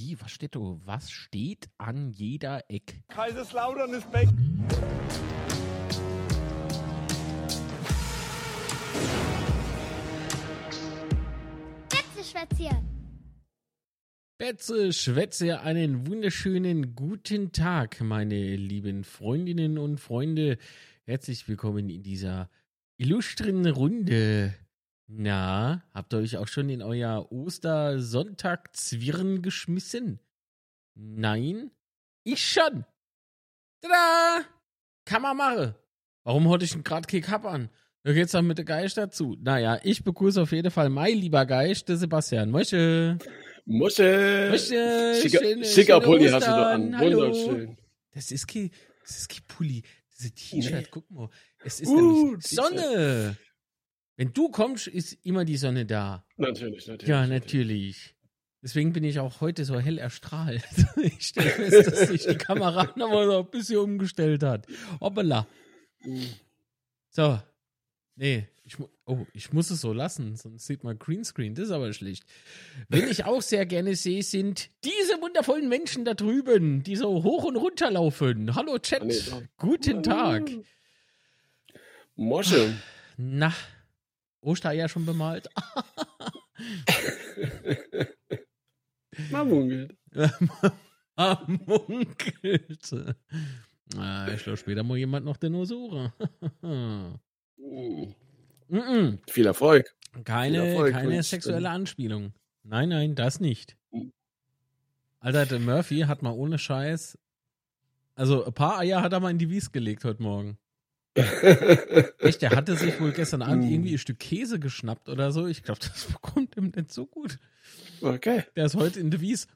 Wie, was steht da? Was steht an jeder Eck? Kaiserslautern ist back. Schwätzchen. Betze Schwätze, einen wunderschönen guten Tag, meine lieben Freundinnen und Freunde. Herzlich willkommen in dieser illustren Runde. Na, habt ihr euch auch schon in euer Ostersonntag-Zwirn geschmissen? Nein? Ich schon. Tada! Kann man machen. Warum hatte ich denn gerade Kick Cup an? Da geht's doch mit der Geist dazu. Naja, ich begrüße auf jeden Fall mein lieber Geist, der Sebastian. Mosche. Mosche. Mosche. Schicker, schöne, schicker schöne Pulli Ostern. hast du da an. Hallo. Wunderschön. Das ist kein, das ist kein Pulli. Das ist ein T-Shirt. Nee. Guck mal. Es ist Uh, nämlich Sonne. Wenn du kommst, ist immer die Sonne da. Natürlich, natürlich. Ja, natürlich. Deswegen bin ich auch heute so hell erstrahlt. Ich stelle fest, dass sich die Kamera nochmal so ein bisschen umgestellt hat. Hoppala. So. Nee, ich, oh, ich muss es so lassen, sonst sieht man Greenscreen. Das ist aber schlecht. Wenn ich auch sehr gerne sehe, sind diese wundervollen Menschen da drüben, die so hoch und runter laufen. Hallo Chat. Doch. Guten Tag. Mosche. Na, Ostereier schon bemalt? Mal munkelt. Man munkelt. Ah, ich glaube, später mal jemand noch den Osura. Mhm. Mhm. Viel Erfolg. Keine, Viel Erfolg keine sexuelle Anspielung. Nein, nein, das nicht. Mhm. Alter, der Murphy hat mal ohne Scheiß. Also, ein paar Eier hat er mal in die Wies gelegt heute Morgen. Echt, der hatte sich wohl gestern Abend Mhm. irgendwie ein Stück Käse geschnappt oder so. Ich glaube, das bekommt ihm nicht so gut. okay. Der ist heute in der Wies.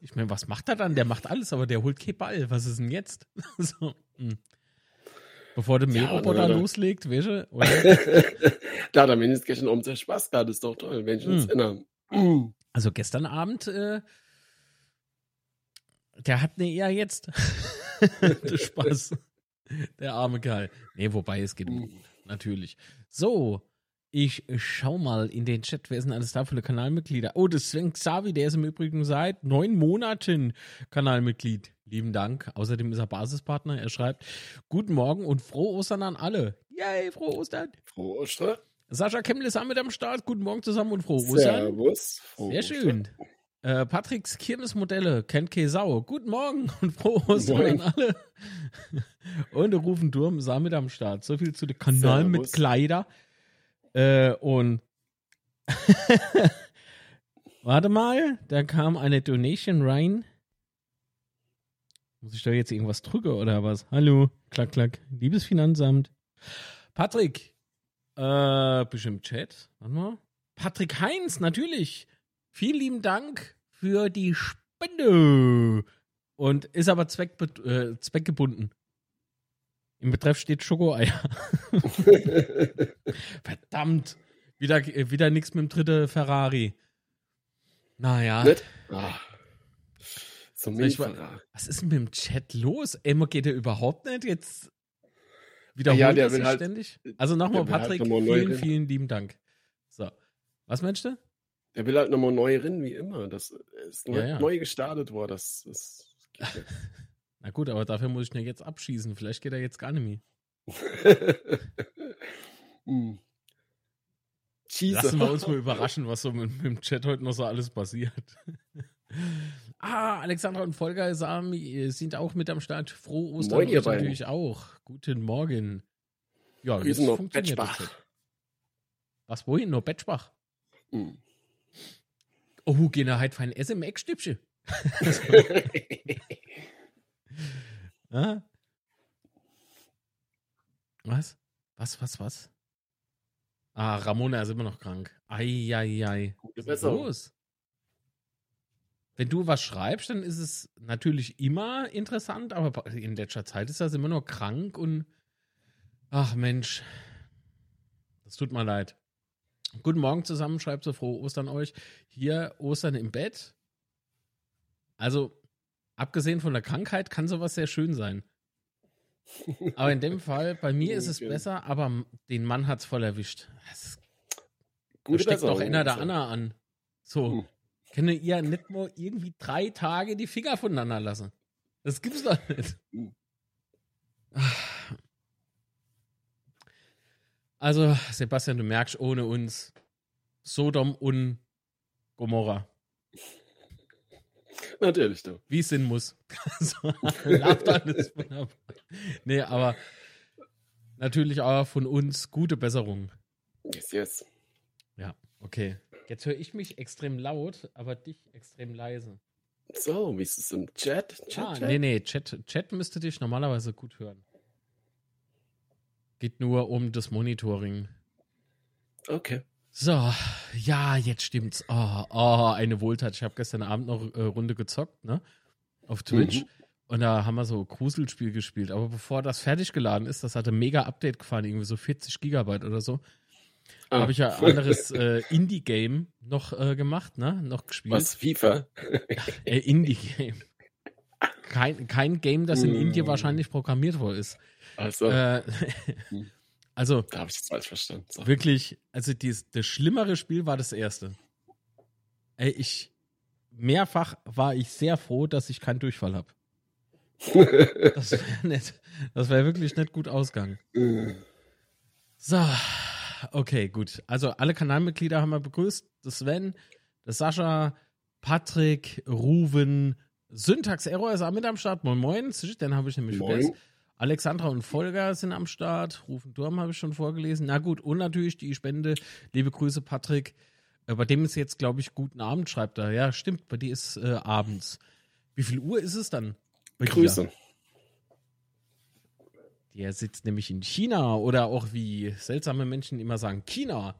Ich meine, was macht er dann? Der macht alles, aber der holt kein Ball. Was ist denn jetzt? so, hm. Bevor der Ja, Mähroboter oder- loslegt? Oder? da hat er mindestens gestern um den Spaß gehabt. ist doch toll, wenn ich uns Mhm. erinnere. Also gestern Abend, äh, der hat ne eher jetzt. Spaß. Der arme Kerl. Nee, wobei es geht Mhm. gut. Natürlich. So, ich schau mal in den Chat. Wer sind alles da für Kanalmitglieder? Oh, das ist Sven Xavi, der ist im Übrigen seit neun Monaten Kanalmitglied. Lieben Dank. Außerdem ist er Basispartner. Er schreibt: Guten Morgen und frohe Ostern an alle. Yay, frohe Ostern. Frohe Ostern. Sascha Kemmel ist mit am Start. Guten Morgen zusammen und frohe Ostern. Servus. Frohe Sehr Ostern. Äh, Patricks Kirmesmodelle kennt Kesau. Guten Morgen und frohe Ostern an alle. und Rufen Durm sah mit am Start. So viel zu dem Kanal mit Servus. Kleider. Äh, und warte mal, da kam eine Donation rein. Muss ich da jetzt irgendwas drücken oder was? Hallo, klack, klack. Liebes Finanzamt. Patrick, äh, bist du im Chat? Warte mal. Patrick Heinz, natürlich. Vielen lieben Dank für die Spende. Und ist aber zweckbe äh, zweckgebunden. Im Betreff steht Schokoeier. Verdammt. Wieder, äh, wieder nichts mit dem dritten Ferrari. Naja. Nicht? Ah. Soll ich. Was ist denn mit dem Chat los? Emma geht der überhaupt nicht jetzt? Wiederholt Ja, der er will halt- ständig? Also nochmal, will halt Patrick, nochmal neu vielen, reden. vielen lieben Dank. So. Was meinst du? Der will halt nochmal neu rennen, wie immer. Das ist neu, Ja, ja. neu gestartet worden. Das ist. Na gut, aber dafür muss ich ihn ja jetzt abschießen. Vielleicht geht er jetzt gar nicht mehr. hm. Lassen wir uns mal überraschen, was so mit, mit dem Chat heute noch so alles passiert. ah, Alexandra und Volker Sami sind auch mit am Start. Frohe Ostern Moin, ihr beiden. natürlich auch. Guten Morgen. Ja, Wir jetzt sind noch funktioniert Betschbach. Was, wohin? Nur Betschbach? Hm. Oh, gehen wir heute für ein SMX-Stübchen. Ah? Was? Was, was, was? Ah, Ramona ist immer noch krank. Eieiei. Gute Was ist Besserung. los? Wenn du was schreibst, dann ist es natürlich immer interessant, aber in letzter Zeit ist das immer nur krank und ach Mensch, das tut mir leid. Guten Morgen zusammen, schreibt so frohe Ostern euch. Hier Ostern im Bett. Also, abgesehen von der Krankheit kann sowas sehr schön sein. Aber in dem Fall, bei mir ist es Okay. besser, aber den Mann hat es voll erwischt. Es da Gute steckt doch einer der. Anna an. So, Hm. Könnt ihr nicht mal irgendwie drei Tage die Finger voneinander lassen? Das gibt's doch nicht. Also, Sebastian, du merkst, ohne uns Sodom und Gomorra. Natürlich, du. Wie es sein muss. so, läuft alles wunderbar. Nee, aber natürlich auch von uns gute Besserung. Yes, yes. Ja, okay. Jetzt höre ich mich extrem laut, aber dich extrem leise. So, wie ist es im Chat? Chat, Ah, Chat? nee, nee, Chat, Chat müsste dich normalerweise gut hören. Geht nur um das Monitoring. Okay. So, ja, jetzt stimmt's. Oh, oh eine Wohltat. Ich habe gestern Abend noch äh, Runde gezockt, ne? Auf Twitch. Mhm. Und da haben wir so Gruselspiel gespielt. Aber bevor das fertig geladen ist, das hatte mega Update gefahren, irgendwie so 40 Gigabyte oder so. Ah. Habe ich ja ein anderes äh, Indie-Game noch äh, gemacht, ne? Noch gespielt. Was? FIFA? Äh, Indie-Game. Kein, kein Game, das in Mm. Indien wahrscheinlich programmiert worden ist. Also, Äh, Hm. also da habe ich jetzt falsch verstanden. So. wirklich, also dies, das schlimmere Spiel war das erste. Ey, ich mehrfach war ich sehr froh, dass ich keinen Durchfall habe. Das wäre nicht, das wäre wirklich nicht gut ausgegangen. So, okay, gut. Also alle Kanalmitglieder haben wir begrüßt. Das Sven, das Sascha, Patrick, Ruven, Syntax Error ist auch mit am Start. Moin Moin, den habe ich nämlich Moin. vergessen. Alexandra und Volker sind am Start. Rufen Durm habe ich schon vorgelesen. Na gut, und natürlich die Spende. Liebe Grüße, Patrick. Äh, Bei dem ist jetzt, glaube ich, guten Abend, schreibt er. Ja, stimmt, bei dir ist äh, abends. Wie viel Uhr ist es dann? Bei dir? Grüße. Der sitzt nämlich in China oder auch wie seltsame Menschen immer sagen, China.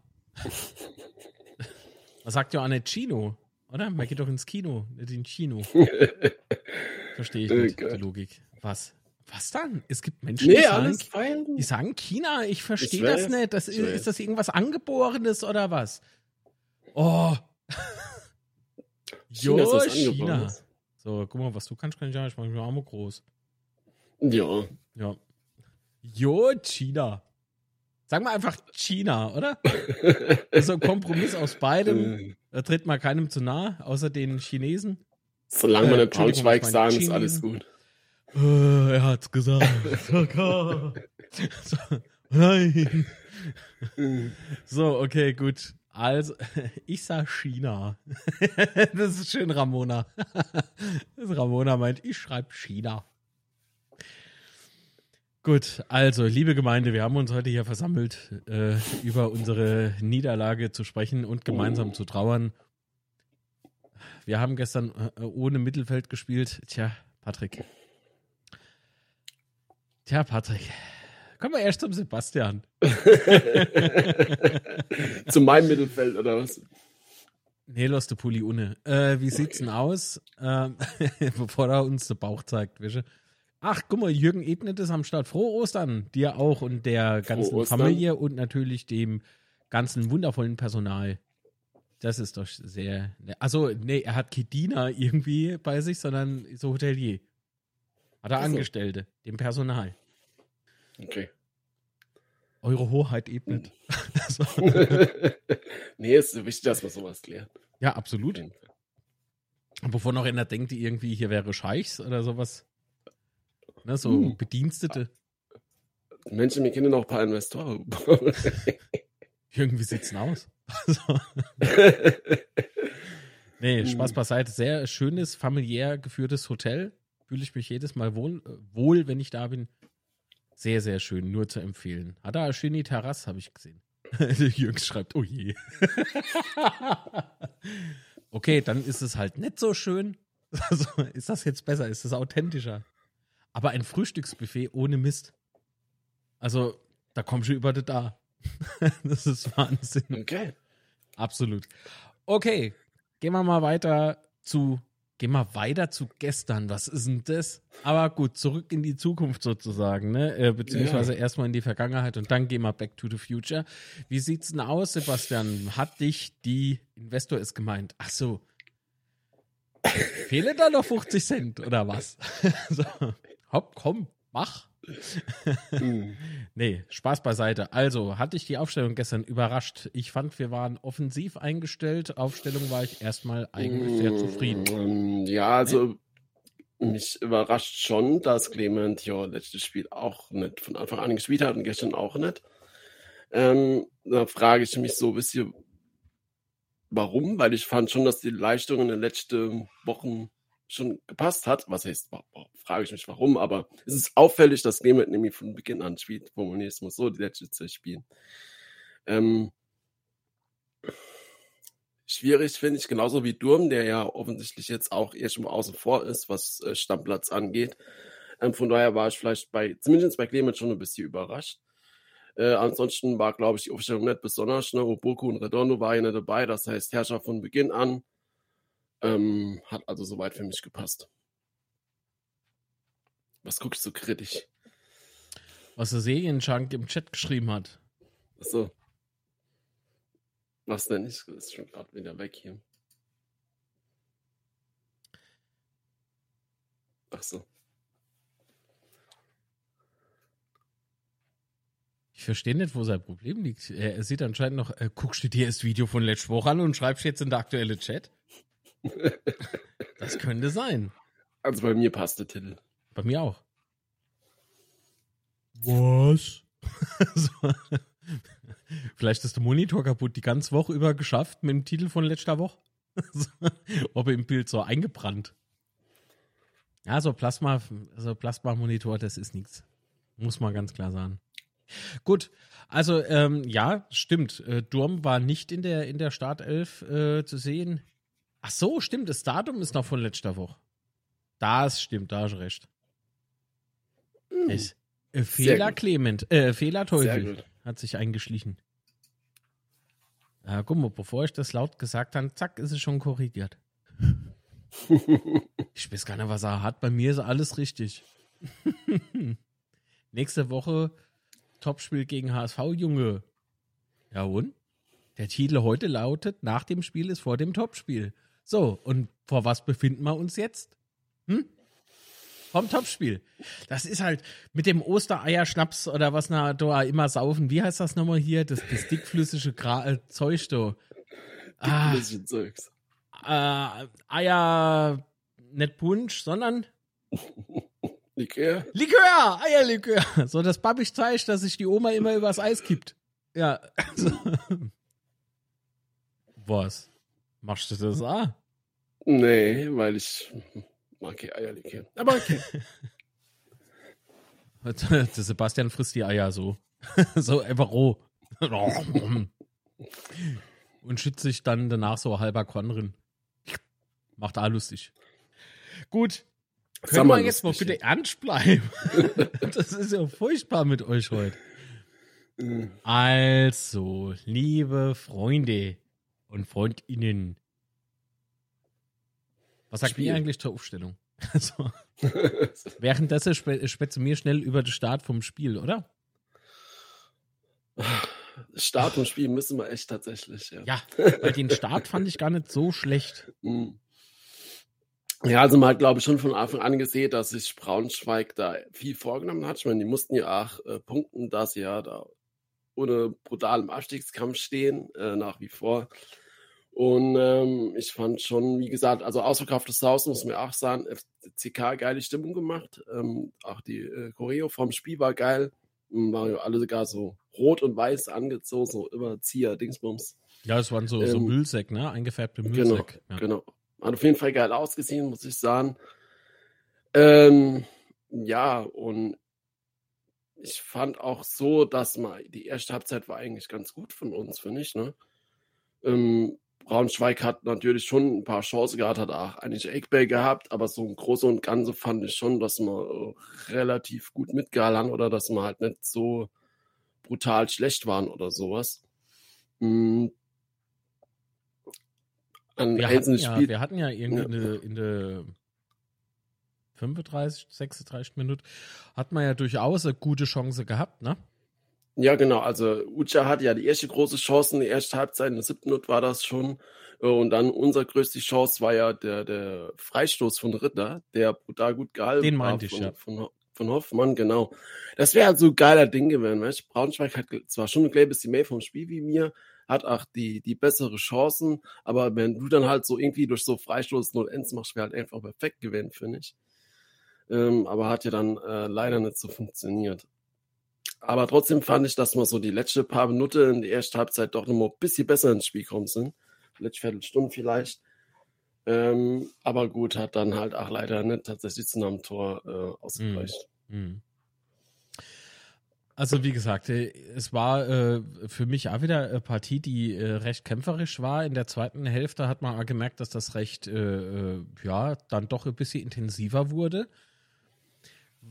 Man sagt ja auch nicht Chino, oder? Man geht doch ins Kino, nicht in Chino. Verstehe ich Oh nicht, die Logik. Was? Was dann? Es gibt Menschen, Nee, die, sagen, die sagen China. Ich verstehe das nicht. Das ist, ist das irgendwas Angeborenes oder was? Oh. China jo, China. So, guck mal, was du kannst, kann ich ja. Ich mache auch mal groß. Ja. Ja. Jo, China. Sagen wir einfach China, oder? Also ein Kompromiss aus beidem. Äh, Da tritt mal keinem zu nah, außer den Chinesen. Solange Äh, wir nicht Braunschweig meine sagen, ist alles gut. Äh, er hat's gesagt. so, nein. So, okay, gut. Also, ich sag China. das ist schön, Ramona. Ramona meint, ich schreibe China. Gut, also, liebe Gemeinde, wir haben uns heute hier versammelt, äh, über unsere Niederlage zu sprechen und gemeinsam zu trauern. Wir haben gestern äh, ohne Mittelfeld gespielt. Tja, Patrick. Tja, Patrick. Kommen wir erst zum Sebastian. Zu meinem Mittelfeld oder was? Nee, los de Pulli ohne. Äh, wie sieht's denn aus? Ähm, bevor er uns den Bauch zeigt, wische. Ach, guck mal, Jürgen Ebnet ist am Start. Frohe Ostern, dir auch und der ganzen. Familie und natürlich dem ganzen wundervollen Personal. Das ist doch sehr. Also, nee, er hat Kedina irgendwie bei sich, sondern so Hotelier. Hat er Ach so. Angestellte, dem Personal. Okay. Eure Hoheit ebnet. so. nee, ist wichtig, dass man sowas klärt. Ja, absolut. Fall. Bevor noch einer denkt, die irgendwie hier wäre Scheichs oder sowas. Ne, so Hm. Bedienstete. Menschen, wir kennen noch ein paar Investoren. Irgendwie sieht's aus. so. Nee, Hm. Spaß beiseite. Sehr schönes, familiär geführtes Hotel. Fühle ich mich jedes Mal wohl, äh, wohl, wenn ich da bin. Sehr, sehr schön, nur zu empfehlen. Hat da eine schöne Terrasse, habe ich gesehen. Der Jürgens schreibt, oh je. okay, dann ist es halt nicht so schön. Also, ist das jetzt besser? Ist das authentischer? Aber ein Frühstücksbuffet ohne Mist. Also, da kommst du über das da. das ist Wahnsinn. okay. Absolut. Okay, gehen wir mal weiter zu. Gehen wir weiter zu gestern. Was ist denn das? Aber gut, zurück in die Zukunft sozusagen, ne? Äh, beziehungsweise erstmal in die Vergangenheit und dann gehen wir back to the future. Wie sieht's denn aus, Sebastian? Hat dich die Investor ist gemeint? Ach so. Fehlen da noch 50 Cent oder was? so. Hopp, komm, mach. Hm. Nee, Spaß beiseite. Also, hatte ich die Aufstellung gestern überrascht. Ich fand, wir waren offensiv eingestellt. Aufstellung war ich erstmal eigentlich sehr zufrieden. Ähm, Ja, also mich überrascht schon, dass Clement ja letztes Spiel auch nicht von Anfang an gespielt hat und gestern auch nicht. Ähm, da frage ich mich so ein bisschen, warum, weil ich fand schon, dass die Leistung in den letzten Wochen schon gepasst hat. Was heißt, frage ich mich warum, aber es ist auffällig, dass Clement nämlich von Beginn an spielt. Formulieren es mal so, die letzten zwei Spielen. Ähm, Schwierig finde ich, genauso wie Durm, der ja offensichtlich jetzt auch eher schon außen vor ist, was äh, Stammplatz angeht. Ähm, von daher war ich vielleicht bei, zumindest bei Clemens schon ein bisschen überrascht. Äh, ansonsten war, glaube ich, die Aufstellung nicht besonders. Ne? Oboku und Redondo waren ja nicht dabei, das heißt Herrscher von Beginn an. Ähm, hat also soweit für mich gepasst. Was guckst du kritisch? Was der Serienschank im Chat geschrieben hat. Achso. Was denn? Ich ist schon gerade wieder weg hier. Ach so. Ich verstehe nicht, wo sein Problem liegt. Er sieht anscheinend noch, äh, guckst du dir das Video von letzter Woche an und schreibst jetzt in der aktuelle Chat? Das könnte sein. Also bei mir passt der Titel. Bei mir auch. Was? so. Vielleicht ist der Monitor kaputt, die ganze Woche über geschafft mit dem Titel von letzter Woche. Ob im Bild so eingebrannt. Ja, so Plasma, so Plasma-Monitor, das ist nichts. Muss man ganz klar sagen. Gut, also ähm, ja, stimmt. Äh, Durm war nicht in der, in der Startelf äh, zu sehen. Ach so, stimmt, das Datum ist noch von letzter Woche. Das stimmt, da hast recht. Hm. Es, äh, Fehler. Clement, äh, Fehler Teufel hat sich eingeschlichen. Ja, guck mal, bevor ich das laut gesagt habe, zack, ist es schon korrigiert. Ich weiß gar nicht, was er hat. Bei mir ist alles richtig. Nächste Woche Topspiel gegen HSV, Junge. Ja und? Der Titel heute lautet, nach dem Spiel ist vor dem Topspiel. So, und vor was befinden wir uns jetzt? Hm? Vom Topspiel. Das ist halt mit dem Ostereierschnaps oder was na da immer saufen. Wie heißt das nochmal hier? Das, das dickflüssige Gra äh, Zeug da. Ah, Ein bisschen Zeugs. äh, Eier, nicht Punsch, sondern Likör? Likör, Eierlikör. So das Babisch-Zeug, das sich die Oma immer übers Eis kippt. Ja. Was? Machst du das auch? Nee, weil ich mag kein Eierlikör. Aber okay. Der Sebastian frisst die Eier so. so einfach roh. Und schützt sich dann danach so halber Korn drin. Macht auch lustig. Gut. Können wir jetzt mal bitte ernst bleiben? das ist ja furchtbar mit euch heute. Hm. Also, liebe Freunde und Freundinnen. Was sagt Spiel. ihr eigentlich zur Aufstellung? Also, währenddessen spe spätze mir schnell über den Start vom Spiel, oder? Start und Spiel müssen wir echt tatsächlich, ja. Ja, weil den Start fand ich gar nicht so schlecht. Hm. Ja, also man hat, glaube ich, schon von Anfang an gesehen, dass sich Braunschweig da viel vorgenommen hat. Ich meine, die mussten ja auch äh, punkten, da sie ja da ohne brutalem Abstiegskampf stehen, äh, nach wie vor. Und ähm, ich fand schon, wie gesagt, also ausverkauftes Haus, muss man auch sagen, FCK geile Stimmung gemacht. Ähm, auch die äh, Choreo vom Spiel war geil. Ähm, Waren ja alle sogar so rot und weiß angezogen, so Überzieher, Dingsbums. Ja, es waren so, so Ähm, Müllsäck, ne? Eingefärbte Genau, Müllsäck. ja. genau. Hat auf jeden Fall geil ausgesehen, muss ich sagen. Ähm, ja, und ich fand auch so, dass mal die erste Halbzeit war eigentlich ganz gut von uns, finde ich. Ne? Ähm, Braunschweig hat natürlich schon ein paar Chancen gehabt, hat auch eigentlich Eckball gehabt, aber so im Großen und Ganzen fand ich schon, dass wir äh, relativ gut mitgehalten oder dass wir halt nicht so brutal schlecht waren oder sowas. An Wir hatten, ja, wir hatten ja irgendwie Ja. in der, in der 35, 36 Minuten, hat man ja durchaus eine gute Chance gehabt, ne? Ja, genau. Also Ucha hatte ja die erste große Chance in der ersten Halbzeit, in der siebten Minute war das schon. Äh, Und dann unsere größte Chance war ja der, der Freistoß von Ritter, der brutal gut gehalten Den war meinte ich, von, ja. von, von Hoffmann, genau. Das wäre halt so ein geiler Ding gewesen, weißt? Braunschweig hat zwar schon ein kleines bisschen mehr vom Spiel wie mir, hat auch die, die bessere Chancen, aber wenn du dann halt so irgendwie durch so Freistoß 0 Ends machst, wäre halt einfach perfekt gewesen, finde ich. Ähm, aber hat ja dann äh, leider nicht so funktioniert. Aber trotzdem fand ich, dass wir so die letzte paar Minuten in der ersten Halbzeit doch noch mal ein bisschen besser ins Spiel gekommen sind. Letzte Viertelstunde vielleicht. Ähm, aber gut, hat dann halt auch leider nicht tatsächlich zu einem Tor äh, ausgereicht. Mm, Also wie gesagt, äh, es war äh, für mich auch wieder eine Partie, die äh, recht kämpferisch war. In der zweiten Hälfte hat man auch gemerkt, dass das recht, äh, äh, ja, dann doch ein bisschen intensiver wurde.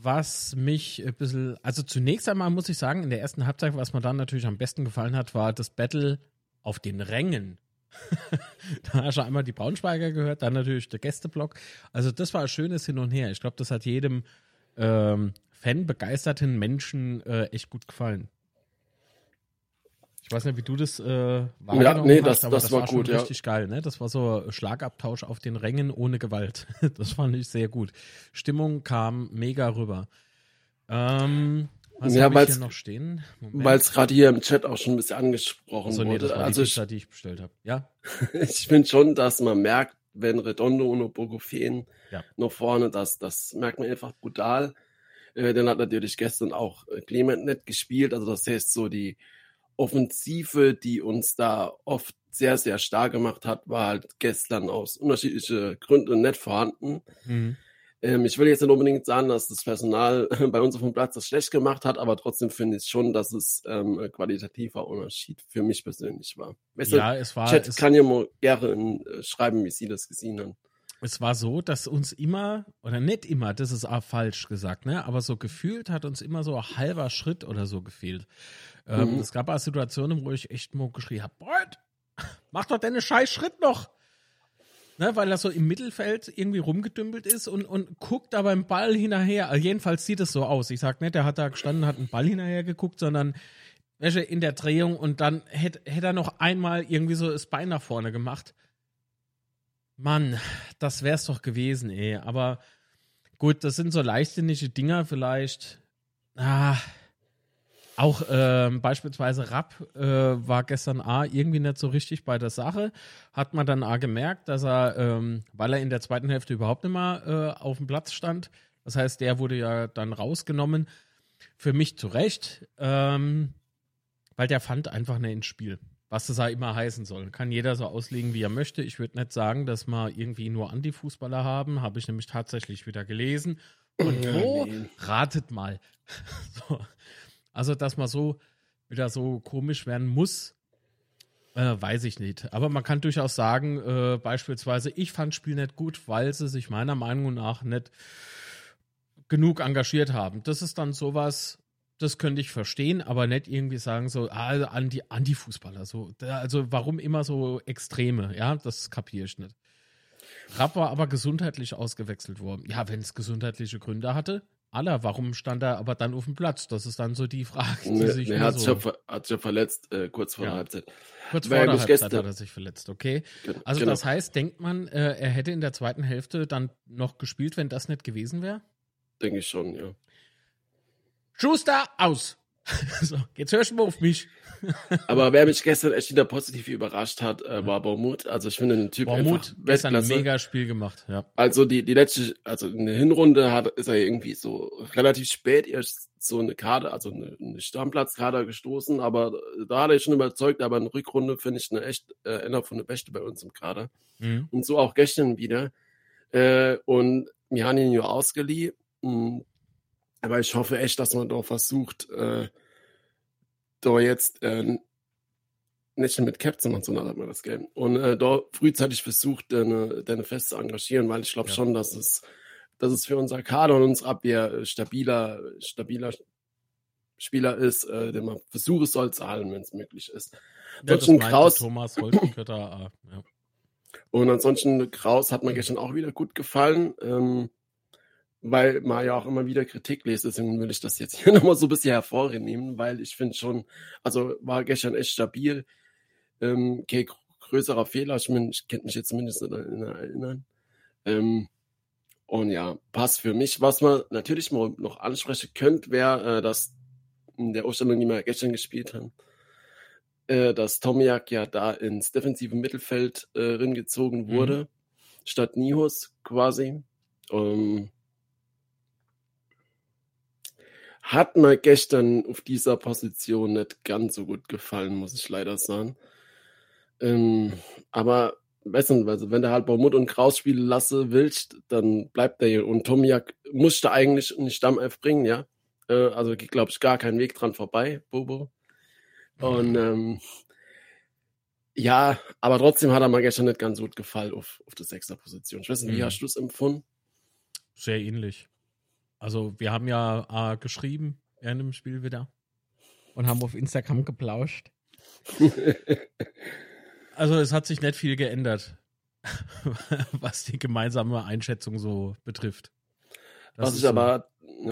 Was mich ein bisschen, also zunächst einmal muss ich sagen, in der ersten Halbzeit, was mir dann natürlich am besten gefallen hat, war das Battle auf den Rängen da hast du einmal die Braunschweiger gehört, dann natürlich der Gästeblock. Also das war ein schönes Hin und Her. Ich glaube, das hat jedem ähm, fanbegeisterten Menschen äh, echt gut gefallen. Ich weiß nicht, wie du das äh, wahrgenommen ja, nee, hast, das, aber das, das war, war gut, schon richtig geil. Ne? Das war so Schlagabtausch auf den Rängen ohne Gewalt. das fand ich sehr gut. Stimmung kam mega rüber. Ähm, was ja, habe ich hier noch stehen? Weil es gerade hier im Chat auch schon ein bisschen angesprochen also, nee, wurde. also die Pizza, die ich bestellt habe. Ja. ich finde schon, dass man merkt, wenn Redondo und Bogo fehlen ja. noch vorne, das, das merkt man einfach brutal. Äh, dann hat natürlich gestern auch äh, Clement nicht gespielt. Also das heißt so die Offensive, die uns da oft sehr, sehr stark gemacht hat, war halt gestern aus unterschiedlichen Gründen nicht vorhanden. Mhm. Ähm, ich will jetzt nicht unbedingt sagen, dass das Personal bei uns auf dem Platz das schlecht gemacht hat, aber trotzdem finde ich schon, dass es ähm, ein qualitativer Unterschied für mich persönlich war. Weißt ja, es war. Chat es kann ja mal gerne äh, schreiben, wie Sie das gesehen haben. Es war so, dass uns immer, oder nicht immer, das ist auch falsch gesagt, ne? aber so gefühlt hat uns immer so ein halber Schritt oder so gefehlt. Ähm, mhm. Es gab auch Situationen, wo ich echt mal geschrien habe, mach doch deine scheiß Schritt noch. Ne, weil er so im Mittelfeld irgendwie rumgedümpelt ist und, und guckt aber im Ball hinterher. Also jedenfalls sieht es so aus. Ich sag nicht, der hat da gestanden, hat einen Ball hinterher geguckt, sondern in der Drehung und dann hätte hätt er noch einmal irgendwie so das Bein nach vorne gemacht. Mann, das wär's doch gewesen, ey. Aber gut, das sind so leichtsinnige Dinger vielleicht. Ah, auch ähm, beispielsweise Rapp äh, war gestern A irgendwie nicht so richtig bei der Sache. Hat man dann A gemerkt, dass er, ähm, weil er in der zweiten Hälfte überhaupt nicht mehr äh, auf dem Platz stand, das heißt, der wurde ja dann rausgenommen. Für mich zu Recht, ähm, weil der fand einfach nicht ins Spiel. Was das ja immer heißen soll. Kann jeder so auslegen, wie er möchte. Ich würde nicht sagen, dass wir irgendwie nur Anti-Fußballer haben. Habe ich nämlich tatsächlich wieder gelesen. Und wo? Ratet mal. so. Also, dass man so wieder so komisch werden muss, äh, weiß ich nicht. Aber man kann durchaus sagen, äh, beispielsweise, ich fand das Spiel nicht gut, weil sie sich meiner Meinung nach nicht genug engagiert haben. Das ist dann sowas, das könnte ich verstehen, aber nicht irgendwie sagen so, ah, Anti, Anti-Fußballer. So, also warum immer so Extreme, ja, das kapiere ich nicht. Rapp war aber gesundheitlich ausgewechselt worden. Ja, wenn es gesundheitliche Gründe hatte, aller. Warum stand er aber dann auf dem Platz? Das ist dann so die Frage, die sich nee, hat, so sich ja, hat sich ja verletzt, äh, kurz vor ja. der Halbzeit. Kurz vor der Halbzeit gestern. hat er sich verletzt, okay. Also genau. das heißt, denkt man, äh, er hätte in der zweiten Hälfte dann noch gespielt, wenn das nicht gewesen wäre? Denke ich schon, ja. Schuster, aus! so, jetzt hörst du mal auf mich. Aber wer mich gestern echt wieder positiv überrascht hat, äh, war Baumut. Also ich finde den Typ Baumut einfach hat ein mega Spiel gemacht, ja. Also die, die letzte, also in der Hinrunde hat, ist er irgendwie so relativ spät erst so eine Karte, also eine, eine Stammplatzkader gestoßen, aber da hat er schon überzeugt, aber in der Rückrunde finde ich eine echt äh, einer von der Beste bei uns im Kader. Mhm. Und so auch gestern wieder. Äh, und wir haben ihn ja ausgeliehen. Hm, aber ich hoffe echt, dass man doch versucht, äh, da jetzt äh, nicht mit Cap zu machen, sondern hat man das Game. Und äh, da frühzeitig versucht, deine, deine Fest zu engagieren, weil ich glaube ja. schon, dass es, dass es für unser Kader und unsere Abwehr äh, stabiler, stabiler Spieler ist, äh, den man versuchen soll zu halten, wenn es möglich ist. Ja, ansonsten Kraus. Thomas Holzenkötter, ja. Und ansonsten Kraus hat mir gestern auch wieder gut gefallen. Ähm, weil man ja auch immer wieder Kritik liest. Deswegen will ich das jetzt hier nochmal so ein bisschen hervornehmen, weil ich finde schon, also war gestern echt stabil. Ähm, okay, größerer Fehler, ich, mein, ich könnte mich jetzt zumindest nicht erinnern. Ähm, Und ja, passt für mich. Was man natürlich mal noch ansprechen könnte, wäre, äh, dass in der Ausstellung, die wir gestern gespielt haben, äh, dass Tomiak ja da ins defensive Mittelfeld äh, ringezogen wurde, mhm. statt Nihus quasi. Ähm, hat mir gestern auf dieser Position nicht ganz so gut gefallen, muss ich leider sagen. Ähm, aber du, also wenn du halt Baumut und Kraus spielen lasse willst, dann bleibt der hier. Und Tomiak musste eigentlich einen Stammelf bringen, ja. Äh, also glaube ich gar keinen Weg dran vorbei, Bobo. Und ähm, ja, aber trotzdem hat er mir gestern nicht ganz gut gefallen auf, auf der sechster Position. Ich weiß nicht, wie mhm. hast du es empfunden? Sehr ähnlich. Also wir haben ja äh, geschrieben während dem Spiel wieder und haben auf Instagram geplauscht. also es hat sich nicht viel geändert, was die gemeinsame Einschätzung so betrifft. Das was ich so. aber,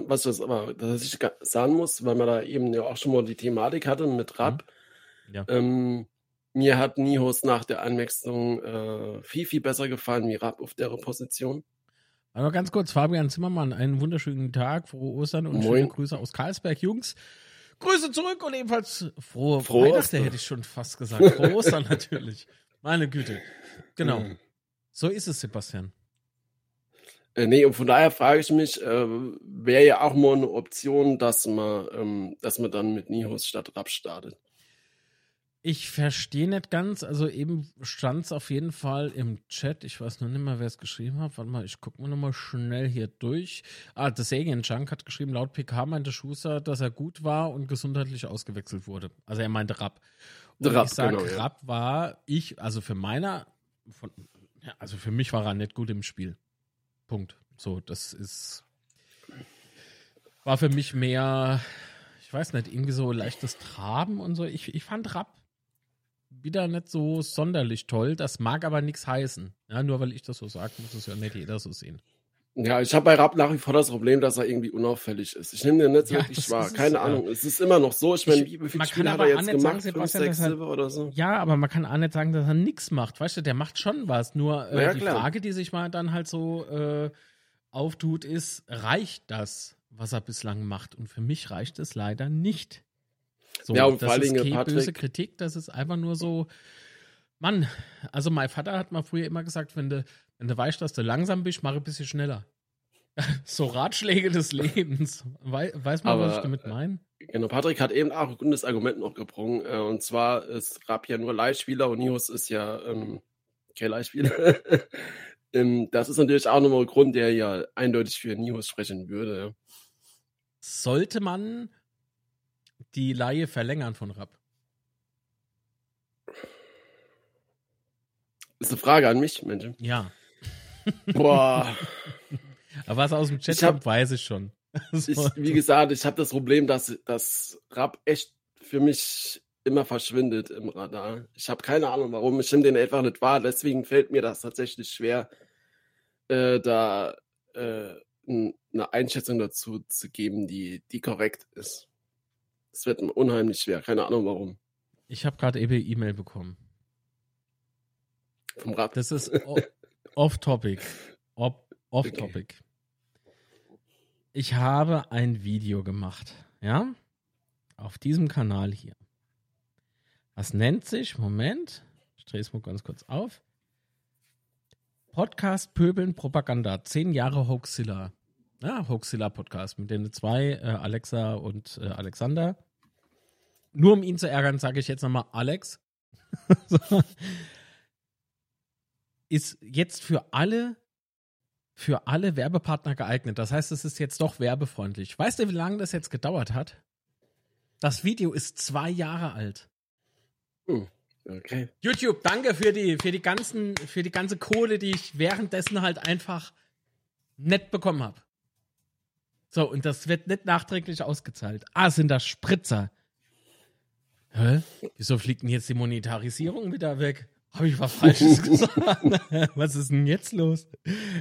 was das aber, dass ich sagen muss, weil man da eben ja auch schon mal die Thematik hatte mit Rap. Mhm. Ja. Ähm, mir hat Nihos nach der Einwechslung äh, viel, viel besser gefallen wie Rapp auf der Position. Aber ganz kurz, Fabian Zimmermann, einen wunderschönen Tag, frohe Ostern und Moin. schöne Grüße aus Karlsberg, Jungs. Grüße zurück und ebenfalls frohe, frohe Weihnachten, hätte ich schon fast gesagt. Frohe Ostern natürlich. Meine Güte. Genau. Mhm. So ist es, Sebastian. Äh, nee, und von daher frage ich mich, äh, wäre ja auch mal eine Option, dass man, ähm, dass man dann mit Nihos statt Rapp startet. Ich verstehe nicht ganz. Also eben stand es auf jeden Fall im Chat. Ich weiß noch nicht mehr, wer es geschrieben hat. Warte mal, ich gucke mir nochmal schnell hier durch. Ah, The Sagan Junk hat geschrieben, laut PK meinte Schuster, dass er gut war und gesundheitlich ausgewechselt wurde. Also er meinte Rapp. Und Rapp, ich sage, genau, ja. Rapp war ich, also für meiner, von, ja, also für mich war er nicht gut im Spiel. Punkt. So, das ist, war für mich mehr, ich weiß nicht, irgendwie so leichtes Traben und so. Ich, ich fand Rapp wieder nicht so sonderlich toll. Das mag aber nichts heißen. Ja, nur weil ich das so sage, muss es ja nicht jeder so sehen. Ja, ich habe bei Rapp nach wie vor das Problem, dass er irgendwie unauffällig ist. Ich nehme den nicht ja, wirklich wahr. Keine es, Ahnung. Ja. Es ist immer noch so. Ich meine, wie viele Spiele hat er jetzt gemacht? Sagen, Fünf, sechs, er, oder so? Ja, aber man kann auch nicht sagen, dass er nichts macht. Weißt du, der macht schon was. Nur äh, ja, die klar. Frage, die sich mal dann halt so äh, auftut, ist, reicht das, was er bislang macht? Und für mich reicht es leider nicht. So, ja, und das vor ist keine Patrick, böse Kritik, das ist einfach nur so, Mann, also mein Vater hat mal früher immer gesagt, wenn du, wenn du weißt, dass du langsam bist, mach ein bisschen schneller. so Ratschläge des Lebens. Wei weiß man, Aber, was ich damit meine? Genau, Patrick hat eben auch ein gutes Argument noch gebrungen. Äh, und zwar ist Rapp ja nur Leihspieler und Nios ist ja ähm, kein Leihspieler. ähm, das ist natürlich auch nochmal ein Grund, der ja eindeutig für Nios sprechen würde. Sollte man die Laie verlängern von Rapp? Ist eine Frage an mich, Mensch. Ja. Boah. Aber was aus dem Chat ich hab, kommt, weiß ich schon. ich, wie gesagt, ich habe das Problem, dass, dass Rapp echt für mich immer verschwindet im Radar. Ich habe keine Ahnung, warum. Ich nehme den einfach nicht wahr. Deswegen fällt mir das tatsächlich schwer, äh, da äh, eine Einschätzung dazu zu geben, die, die korrekt ist. Es wird unheimlich schwer, keine Ahnung warum. Ich habe gerade eben E-Mail bekommen. Vom Rad. Das ist off-topic. Off-topic. Ich habe ein Video gemacht, ja, auf diesem Kanal hier. Das nennt sich, Moment, ich drehe es mal ganz kurz auf. Podcast Pöbeln Propaganda, zehn Jahre Hoaxilla. Ja, Hoaxilla Podcast mit den zwei, äh, Alexa und äh, Alexander. Nur um ihn zu ärgern, sage ich jetzt nochmal Alex. so. Ist jetzt für alle, für alle Werbepartner geeignet. Das heißt, es ist jetzt doch werbefreundlich. Weißt du, wie lange das jetzt gedauert hat? Das Video ist zwei Jahre alt. Hm. Okay. YouTube, danke für die, für die ganzen, für die ganze Kohle, die ich währenddessen halt einfach nett bekommen habe. So, und das wird nicht nachträglich ausgezahlt. Ah, sind das Spritzer. Hä? Wieso fliegt denn jetzt die Monetarisierung wieder weg? Habe ich was Falsches gesagt? was ist denn jetzt los?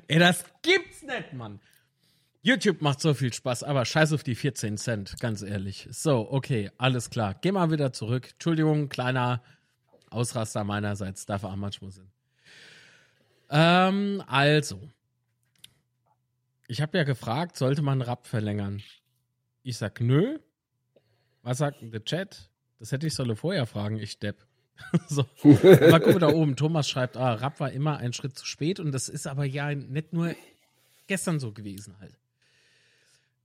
Ey, das gibt's nicht, Mann. YouTube macht so viel Spaß, aber scheiß auf die 14 Cent, ganz ehrlich. So, okay, alles klar. Geh mal wieder zurück. Entschuldigung, kleiner Ausraster meinerseits, darf auch manchmal sein. Ähm, also, Ich habe ja gefragt, sollte man Rapp verlängern? Ich sag nö. Was sagt der Chat? Das hätte ich solle vorher fragen, ich Depp. so. Mal da oben, Thomas schreibt, ah, Rapp war immer ein Schritt zu spät und das ist aber ja nicht nur gestern so gewesen halt.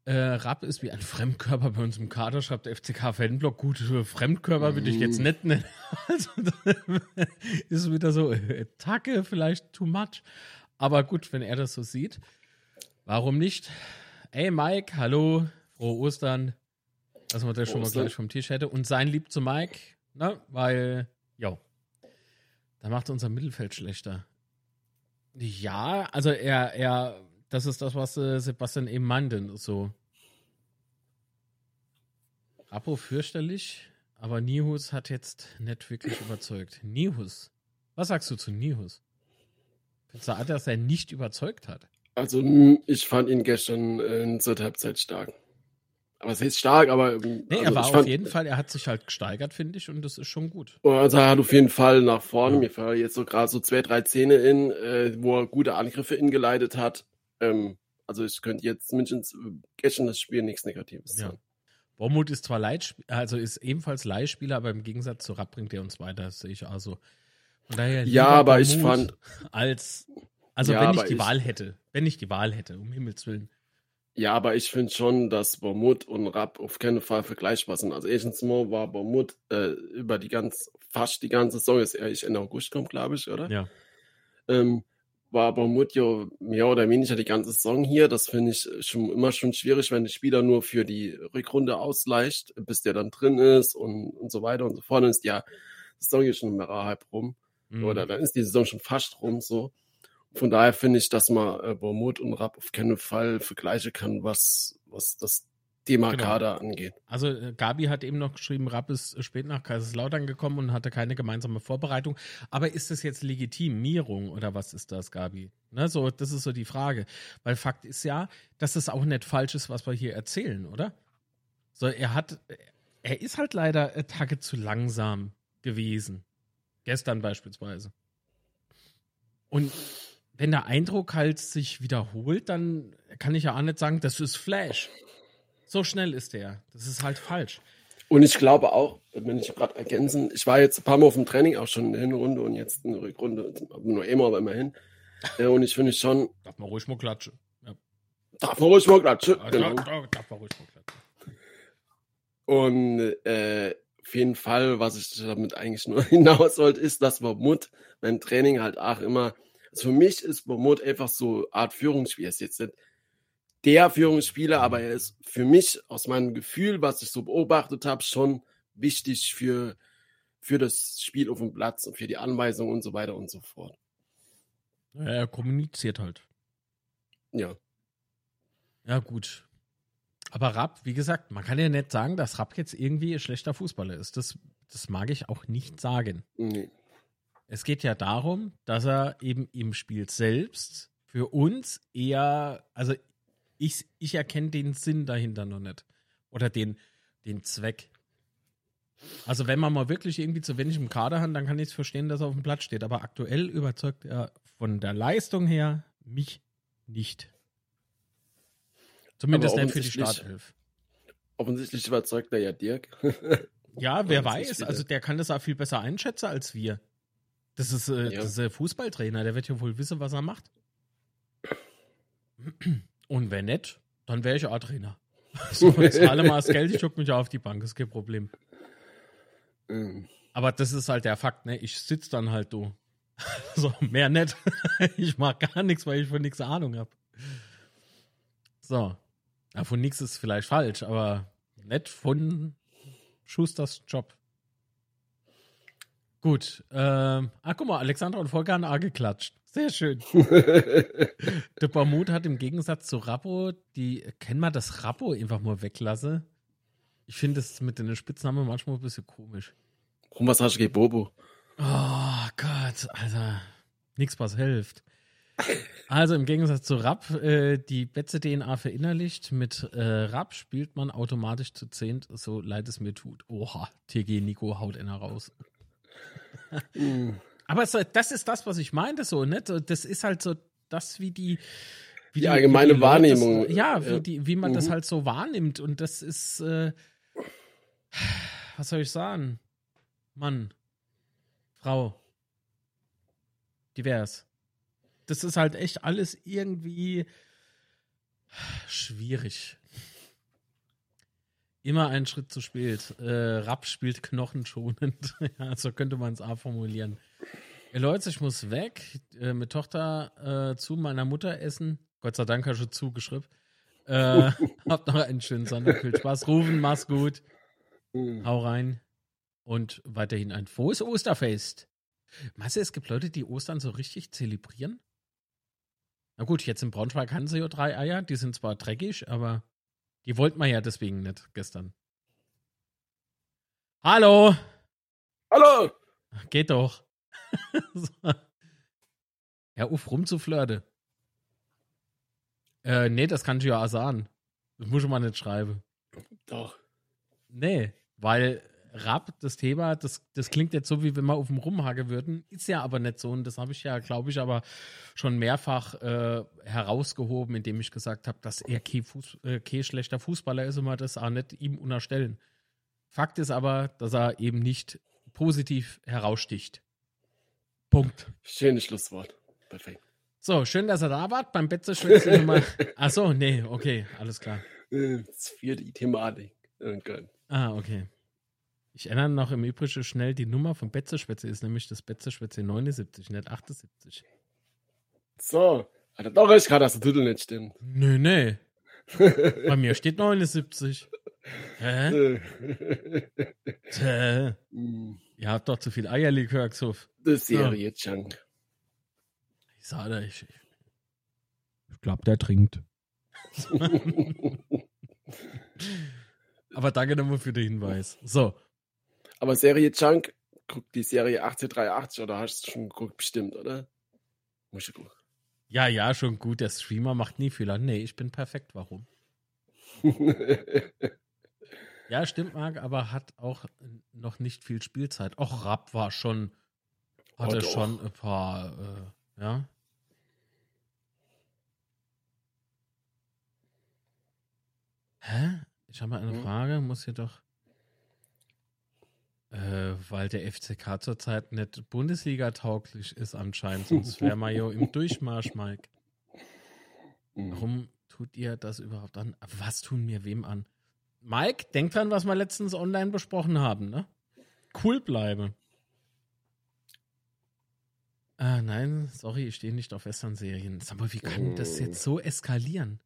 Äh, Rapp ist wie ein Fremdkörper bei uns im Kader, schreibt der FCK Fanblock. Gut, Fremdkörper würde ich jetzt nicht nennen. Also, ist wieder so, äh, Tacke, vielleicht too much. Aber gut, wenn er das so sieht, warum nicht? Ey, Mike, hallo, frohe Ostern. Dass man das schon mal gleich vom Tisch hätte. Und sein Lieb zu Mike, ne, weil, ja, da macht unser Mittelfeld schlechter. Ja, also er, er das ist das, was äh, Sebastian eben meinte. So. Apo fürchterlich, aber Nihus hat jetzt nicht wirklich überzeugt. Nihus. Was sagst du zu Nihus? Findest du, dass er nicht überzeugt hat? Also, ich fand ihn gestern in zur Halbzeit stark. Aber es ist stark, aber. Nee, also er war auf fand, jeden Fall, er hat sich halt gesteigert, finde ich, und das ist schon gut. Also er hat auf jeden Fall nach vorne. Ja. Mir fallen jetzt so gerade so zwei, drei Szenen in, äh, wo er gute Angriffe ingeleitet hat. Ähm, also ich könnte jetzt mindestens äh, gestern das Spiel nichts Negatives ja. sagen. Bormuth ist zwar Leitspieler, also ist ebenfalls Leihspieler, aber im Gegensatz zu Rapp bringt er uns weiter, das sehe ich also. Von daher ja, aber Bormuth ich fand als also ja, wenn ich die ich, Wahl hätte, wenn ich die Wahl hätte, um Himmels willen. Ja, aber ich finde schon, dass Bormuth und Rapp auf keinen Fall vergleichbar sind. Also erstens mal war Bormuth äh, über die ganz fast die ganze Saison, ist ehrlich in August kommt, glaube ich, oder? Ja. Ähm, war Bormutio mehr oder weniger die ganze Saison hier. Das finde ich schon immer schon schwierig, wenn der Spieler nur für die Rückrunde ausleicht, bis der dann drin ist und, und so weiter und so fort. Dann ist ja die Saison hier schon mehr halb rum. Mhm. Oder dann ist die Saison schon fast rum so. Von daher finde ich, dass man äh, Bormut und Rapp auf keinen Fall vergleichen kann, was, was das Thema genau. Kader angeht. Also äh, Gabi hat eben noch geschrieben, Rapp ist äh, spät nach Kaiserslautern gekommen und hatte keine gemeinsame Vorbereitung. Aber ist das jetzt Legitimierung oder was ist das, Gabi? Ne, so, das ist so die Frage. Weil Fakt ist ja, dass es auch nicht falsch ist, was wir hier erzählen, oder? So, er hat, er ist halt leider äh, Tage zu langsam gewesen. Gestern beispielsweise. Und wenn der Eindruck halt sich wiederholt, dann kann ich ja auch nicht sagen, das ist Flash. So schnell ist der. Das ist halt falsch. Und ich glaube auch, wenn ich gerade ergänzen, ich war jetzt ein paar Mal auf dem Training, auch schon in der Hinrunde und jetzt in der Rückrunde, nur einmal, aber immerhin. Ja, und ich finde schon. Darf man ruhig mal klatschen. Ja. Darf man ruhig mal klatschen. Ja, genau. darf, darf man ruhig mal klatschen. Und äh, auf jeden Fall, was ich damit eigentlich nur hinaus wollte, ist, dass Vermut beim Training halt auch immer, also für mich ist Vermut einfach so Art Führungsspiel. Es ist jetzt nicht der Führungsspieler, aber er ist für mich aus meinem Gefühl, was ich so beobachtet habe, schon wichtig für, für das Spiel auf dem Platz und für die Anweisung und so weiter und so fort. Er kommuniziert halt. Ja. Ja, gut. Aber Rapp, wie gesagt, man kann ja nicht sagen, dass Rapp jetzt irgendwie ein schlechter Fußballer ist. Das, das mag ich auch nicht sagen. Nee. Es geht ja darum, dass er eben im Spiel selbst für uns eher, also ich, ich erkenne den Sinn dahinter noch nicht. Oder den, den Zweck. Also wenn man mal wirklich irgendwie zu wenig im Kader hat, dann kann ich es verstehen, dass er auf dem Platz steht. Aber aktuell überzeugt er von der Leistung her mich nicht. Zumindest nicht für die Starthilfe. Offensichtlich überzeugt er ja Dirk. ja, wer weiß. Also der kann das auch viel besser einschätzen als wir. Das ist, äh, ja. das ist ein Fußballtrainer, der wird ja wohl wissen, was er macht. Und wenn nicht, dann wäre ich auch Trainer. So, ich zahle mal das Geld, ich gucke mich auf die Bank, ist kein Problem. Mhm. Aber das ist halt der Fakt, ne? Ich sitze dann halt du. so, mehr nicht. ich mag gar nichts, weil ich von nichts Ahnung habe. So. Ja, von nichts ist vielleicht falsch, aber nicht von Schusters Job. Gut. Ähm, ah, guck mal, Alexandra und Volker haben A geklatscht. Sehr schön. der Bermud hat im Gegensatz zu Rappo, die, kennen wir das Rappo einfach mal weglasse? Ich finde es mit den Spitznamen manchmal ein bisschen komisch. Warum was hast du gegen Bobo? Oh Gott, Alter. Nichts, was hilft. Also im Gegensatz zu Rapp, äh, die Betze-DNA verinnerlicht. Mit äh, Rapp spielt man automatisch zu zehnt, so leid es mir tut. Oha, TG Nico haut einer raus. Aber so, das ist das, was ich meinte, so, ne? Das ist halt so das, wie die, wie die, allgemeine wie die Wahrnehmung. Das, ja, wie, die, wie man mhm. das halt so wahrnimmt. Und das ist, äh, was soll ich sagen? Mann, Frau, divers. Das ist halt echt alles irgendwie schwierig. Immer einen Schritt zu spät. Äh, Rapp spielt knochenschonend. ja, so könnte man es auch formulieren. Hey Leute, ich muss weg. Äh, mit Tochter äh, zu meiner Mutter essen. Gott sei Dank hast du zugeschrieben. Äh, habt noch einen schönen Sonntag. Viel Spaß. Rufen, mach's gut. Mhm. Hau rein. Und weiterhin ein frohes Osterfest. Meinst du, es gibt Leute, die Ostern so richtig zelebrieren? Na gut, jetzt in Braunschweig haben sie ja drei Eier. Die sind zwar dreckig, aber die wollten wir ja deswegen nicht gestern. Hallo! Hallo! Geht doch. so. Ja, auf rumzuflirte. Äh, nee, das kann ich ja auch sagen. Das muss ich mal nicht schreiben. Doch. Nee, weil Rap, das Thema, das, das klingt jetzt so, wie wenn wir auf dem Rumhage würden. Ist ja aber nicht so. Und das habe ich ja, glaube ich, aber schon mehrfach äh, herausgehoben, indem ich gesagt habe, dass er kein, Fuß, äh, kein schlechter Fußballer ist und wir das auch nicht ihm unterstellen. Fakt ist aber, dass er eben nicht positiv heraussticht. Punkt. Schönes Schlusswort. Perfekt. So, schön, dass er da war. Beim Betze schwitzt nochmal. Achso, nee, okay, alles klar. Das vierte Thematik. Okay. Ah, okay. Ich erinnere noch im Übrigen schnell, die Nummer von Betzeschwätze ist nämlich das Betzeschwätze 79, nicht 78. So, hat er doch recht gehabt, dass der Titel nicht stimmt. Nö, nö. Bei mir steht 79. Hä? Hä? Mm. Ihr habt doch zu viel Eierlikör gesuff. Das Serie ja. Chunk. Ich sage ich, ich glaube, der trinkt. Aber danke nochmal für den Hinweis. So. Aber Serie Junk, guck die Serie 1883 oder hast du schon geguckt? Bestimmt, oder? Muss ich gucken. Ja, ja, schon gut. Der Streamer macht nie Fehler. Nee, ich bin perfekt. Warum? ja, stimmt, Marc, aber hat auch noch nicht viel Spielzeit. Och, Rapp war schon, hatte oh, schon ein paar, äh, ja. Hä? Ich habe mal eine hm? Frage, muss hier doch. Äh, weil der FCK zurzeit nicht Bundesliga-tauglich ist anscheinend, sonst wäre man ja im Durchmarsch, Mike. Mhm. Warum tut ihr das überhaupt an? Was tun wir wem an? Mike, denk dran, was wir letztens online besprochen haben, ne? Cool bleibe. Ah, nein, sorry, ich stehe nicht auf Western-Serien. Sag mal, wie kann das jetzt so eskalieren?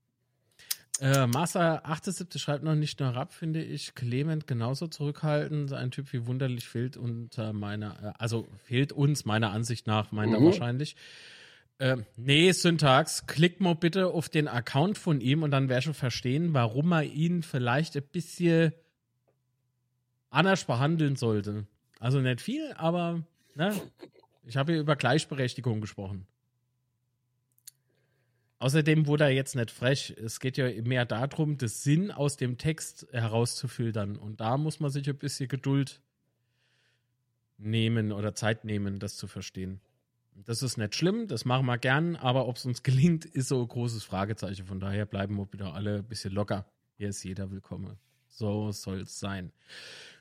Äh, Master 78 schreibt noch nicht nur Rap, finde ich. Clement genauso zurückhaltend. Ein Typ wie wunderlich fehlt unter meiner, äh, also fehlt uns meiner Ansicht nach, meint mhm. er wahrscheinlich. Äh, nee, Syntax, klick mal bitte auf den Account von ihm und dann werde ich verstehen, warum er ihn vielleicht ein bisschen anders behandeln sollte. Also nicht viel, aber ne, ich habe hier über Gleichberechtigung gesprochen. Außerdem wurde er jetzt nicht frech. Es geht ja mehr darum, das Sinn aus dem Text herauszufiltern. Und da muss man sich ein bisschen Geduld nehmen oder Zeit nehmen, das zu verstehen. Das ist nicht schlimm, das machen wir gern, aber ob es uns gelingt, ist so ein großes Fragezeichen. Von daher bleiben wir wieder alle ein bisschen locker. Hier ist jeder willkommen. So soll es sein.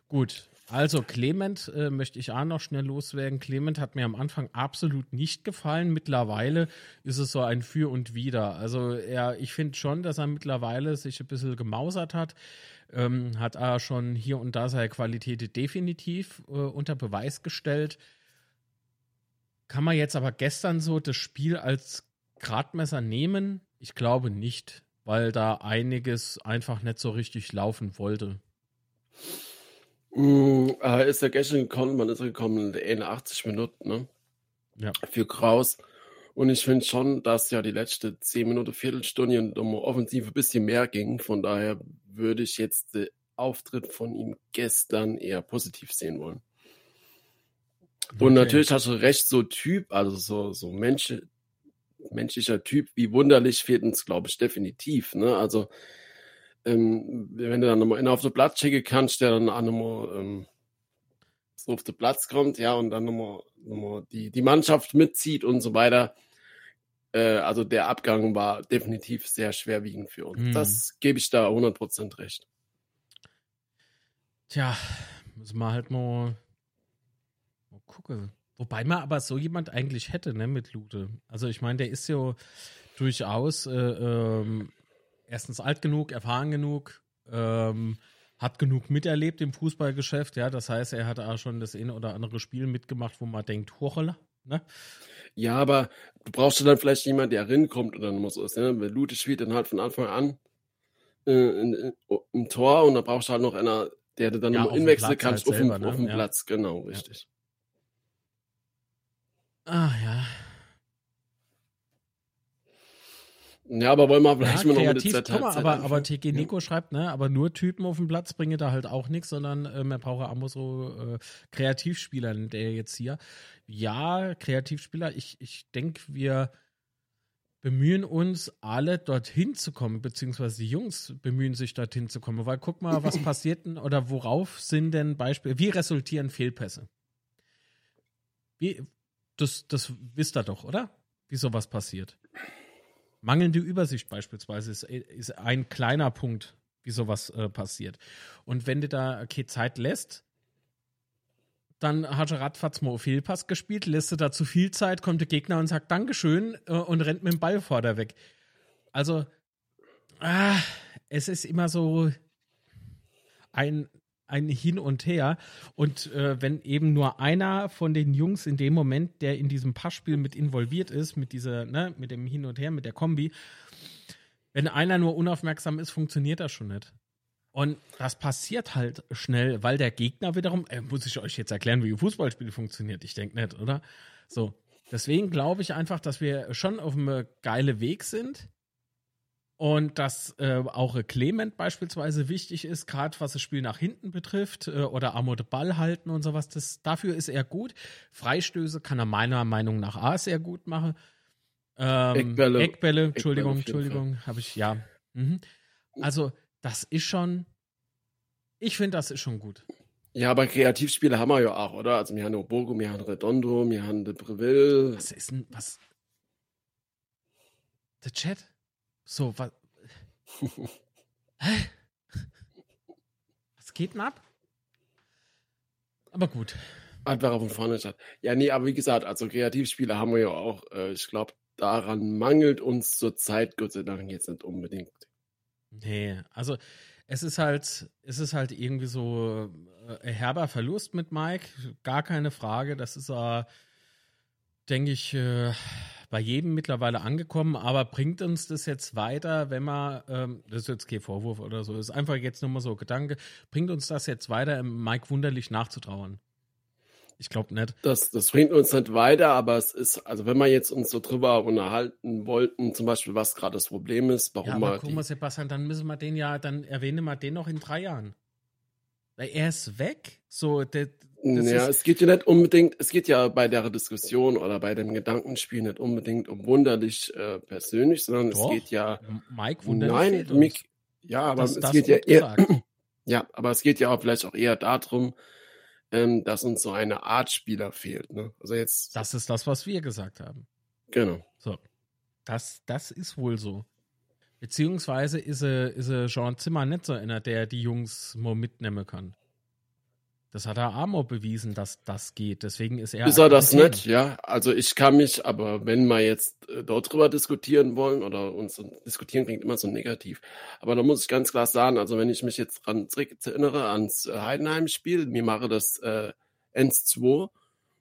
Gut, also Clement äh, möchte ich auch noch schnell loswerden. Clement hat mir am Anfang absolut nicht gefallen. Mittlerweile ist es so ein Für und Wider. Also er, ich finde schon, dass er mittlerweile sich ein bisschen gemausert hat. Ähm, hat er schon hier und da seine Qualität definitiv äh, unter Beweis gestellt. Kann man jetzt aber gestern so das Spiel als Gradmesser nehmen? Ich glaube nicht, weil da einiges einfach nicht so richtig laufen wollte. Mm, äh, ist ja gestern gekommen, man ist gekommen in 80 Minuten, ne? Ja. Für Kraus. Und ich finde schon, dass ja die letzte 10 Minuten, Viertelstunde um offensiv ein bisschen mehr ging. Von daher würde ich jetzt den Auftritt von ihm gestern eher positiv sehen wollen. Okay. Und natürlich hast du recht, so Typ, also so, so Mensch, menschlicher Typ, wie wunderlich fehlt uns, glaube ich, definitiv. Ne? Also ähm, wenn du dann nochmal auf den Platz schicken kannst, der dann auch nochmal ähm, so auf den Platz kommt, ja, und dann nochmal, nochmal die, die Mannschaft mitzieht und so weiter, Äh, also der Abgang war definitiv sehr schwerwiegend für uns. Mhm. Das gebe ich da 100% recht. Tja, müssen wir halt mal, mal gucken. Wobei man aber so jemand eigentlich hätte, ne, mit Lute. Also ich meine, der ist ja durchaus äh, ähm, erstens alt genug, erfahren genug, ähm, hat genug miterlebt im Fußballgeschäft, ja. Das heißt, er hat auch schon das eine oder andere Spiel mitgemacht, wo man denkt, Hochela, ne? Ja, aber du brauchst dann vielleicht jemanden, der reinkommt und dann muss es. Ne? Weil Lute spielt dann halt von Anfang an äh, in, in, im Tor und da brauchst du halt noch einer, der dann Ja, ja, dem inwechseln kannst halt auf, dem, selber, ne? auf dem Ja. Platz. Genau, richtig. Ah ja. Ja, aber wollen wir vielleicht Ja, mal noch mit guck mal, aber, aber? TG Nico schreibt, ne, aber nur Typen auf dem Platz bringe da halt auch nichts, sondern äh, man brauche auch mal so äh, Kreativspieler, der jetzt hier. Ja, Kreativspieler, ich, ich denke, wir bemühen uns alle dorthin zu kommen, beziehungsweise die Jungs bemühen sich dorthin zu kommen, weil guck mal, was passiert denn oder worauf sind denn Beispiele, wie resultieren Fehlpässe? Wie, das, das wisst ihr doch, oder? Wie sowas passiert. Mangelnde Übersicht beispielsweise ist, ist ein kleiner Punkt, wie sowas äh, passiert. Und wenn du da okay, Zeit lässt, dann hat auf Fehlpass gespielt, lässt du da zu viel Zeit, kommt der Gegner und sagt Dankeschön äh, und rennt mit dem Ball vorder weg. Also, ah, es ist immer so ein, ein Hin und Her. Und äh, wenn eben nur einer von den Jungs in dem Moment, der in diesem Passspiel mit involviert ist, mit dieser, ne, mit dem Hin und Her, mit der Kombi, wenn einer nur unaufmerksam ist, funktioniert das schon nicht. Und das passiert halt schnell, weil der Gegner wiederum, äh, muss ich euch jetzt erklären, wie ein Fußballspiel funktioniert? Ich denke nicht, oder? So. Deswegen glaube ich einfach, dass wir schon auf einem geile Weg sind. Und dass äh, auch Clement beispielsweise wichtig ist, gerade was das Spiel nach hinten betrifft äh, oder de Ball halten und sowas. Das, dafür ist er gut. Freistöße kann er meiner Meinung nach A sehr gut machen. Ähm, Eckbälle. Eckbälle, Entschuldigung, jeden Entschuldigung, habe ich, ja. Mhm. Also, das ist schon, ich finde, das ist schon gut. Ja, aber Kreativspiele haben wir ja auch, oder? Also wir haben Obogo, wir haben Redondo, wir haben de Breville. Was ist denn, was? Der Chat? So, was? Hä? Was geht denn ab? Aber gut. Einfach dem vorne statt. Ja, nee, aber wie gesagt, also Kreativspiele haben wir ja auch. Äh, ich glaube, daran mangelt uns zurzeit Gott sei Dank jetzt nicht unbedingt. Nee, also es ist halt, es ist halt irgendwie so äh, herber Verlust mit Mike, gar keine Frage. Das ist, äh, denke ich, äh, bei jedem mittlerweile angekommen, aber bringt uns das jetzt weiter, wenn man, ähm, das ist jetzt kein Vorwurf oder so, ist einfach jetzt nur mal so Gedanke, bringt uns das jetzt weiter, Mike wunderlich nachzutrauern? Ich glaube nicht. Das, das bringt uns nicht weiter, aber es ist, also wenn wir jetzt uns so drüber unterhalten wollten, zum Beispiel, was gerade das Problem ist, warum Ja, wir aber guck mal, Sebastian, dann müssen wir den ja, dann erwähnen wir den noch in drei Jahren. Weil er ist weg. So, der, das ja, es geht ja nicht unbedingt, es geht ja bei der Diskussion oder bei dem Gedankenspiel nicht unbedingt um wunderlich äh, persönlich, sondern Doch. es geht ja, Mike wunderlich nein. Mick, ja, aber Das- es das geht ja eher, ja, aber es geht ja auch vielleicht auch eher darum, ähm, dass uns so eine Art Spieler fehlt, ne? Also jetzt, Das ist das, was wir gesagt haben. genau. So. Das, das ist wohl so. Beziehungsweise ist er, ist er Jean Zimmer nicht so einer, der die Jungs mal mitnehmen kann. Das hat er Amor bewiesen, dass das geht. Deswegen ist er. ist er das nicht, ja. Also ich kann mich, aber wenn wir jetzt äh, dort drüber diskutieren wollen oder uns diskutieren klingt immer so negativ. Aber da muss ich ganz klar sagen, also wenn ich mich jetzt dran erinnere ans äh, Heidenheim-Spiel, mir mache das äh, 1-2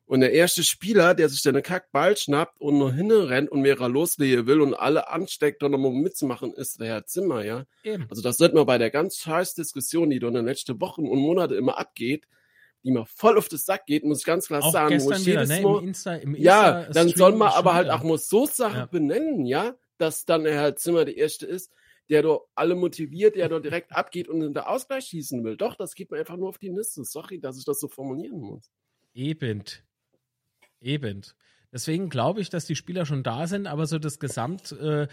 und der erste Spieler, der sich dann einen Kackball schnappt und nur hinrennt und mehrere loslegen will und alle ansteckt, um nochmal mitzumachen, ist der Herr Zimmer, ja. Eben. Also das sollte man bei der ganz scheiß Diskussion, die da in den letzten Wochen und Monate immer abgeht, die mir voll auf den Sack geht, muss ich ganz klar Auch sagen, wo gestern ich wieder, jedes ne? Mal, Im Insta, im ja, Insta dann soll man aber halt auch mal so Sachen Ja. benennen, ja, dass dann der Herr Zimmer der Erste ist, der doch alle motiviert, der doch direkt abgeht und in der Ausgleich schießen will. Doch, das geht mir einfach nur auf die Nüsse. Sorry, dass ich das so formulieren muss. Eben. Eben. Deswegen glaube ich, dass die Spieler schon da sind, aber so das Gesamt, äh,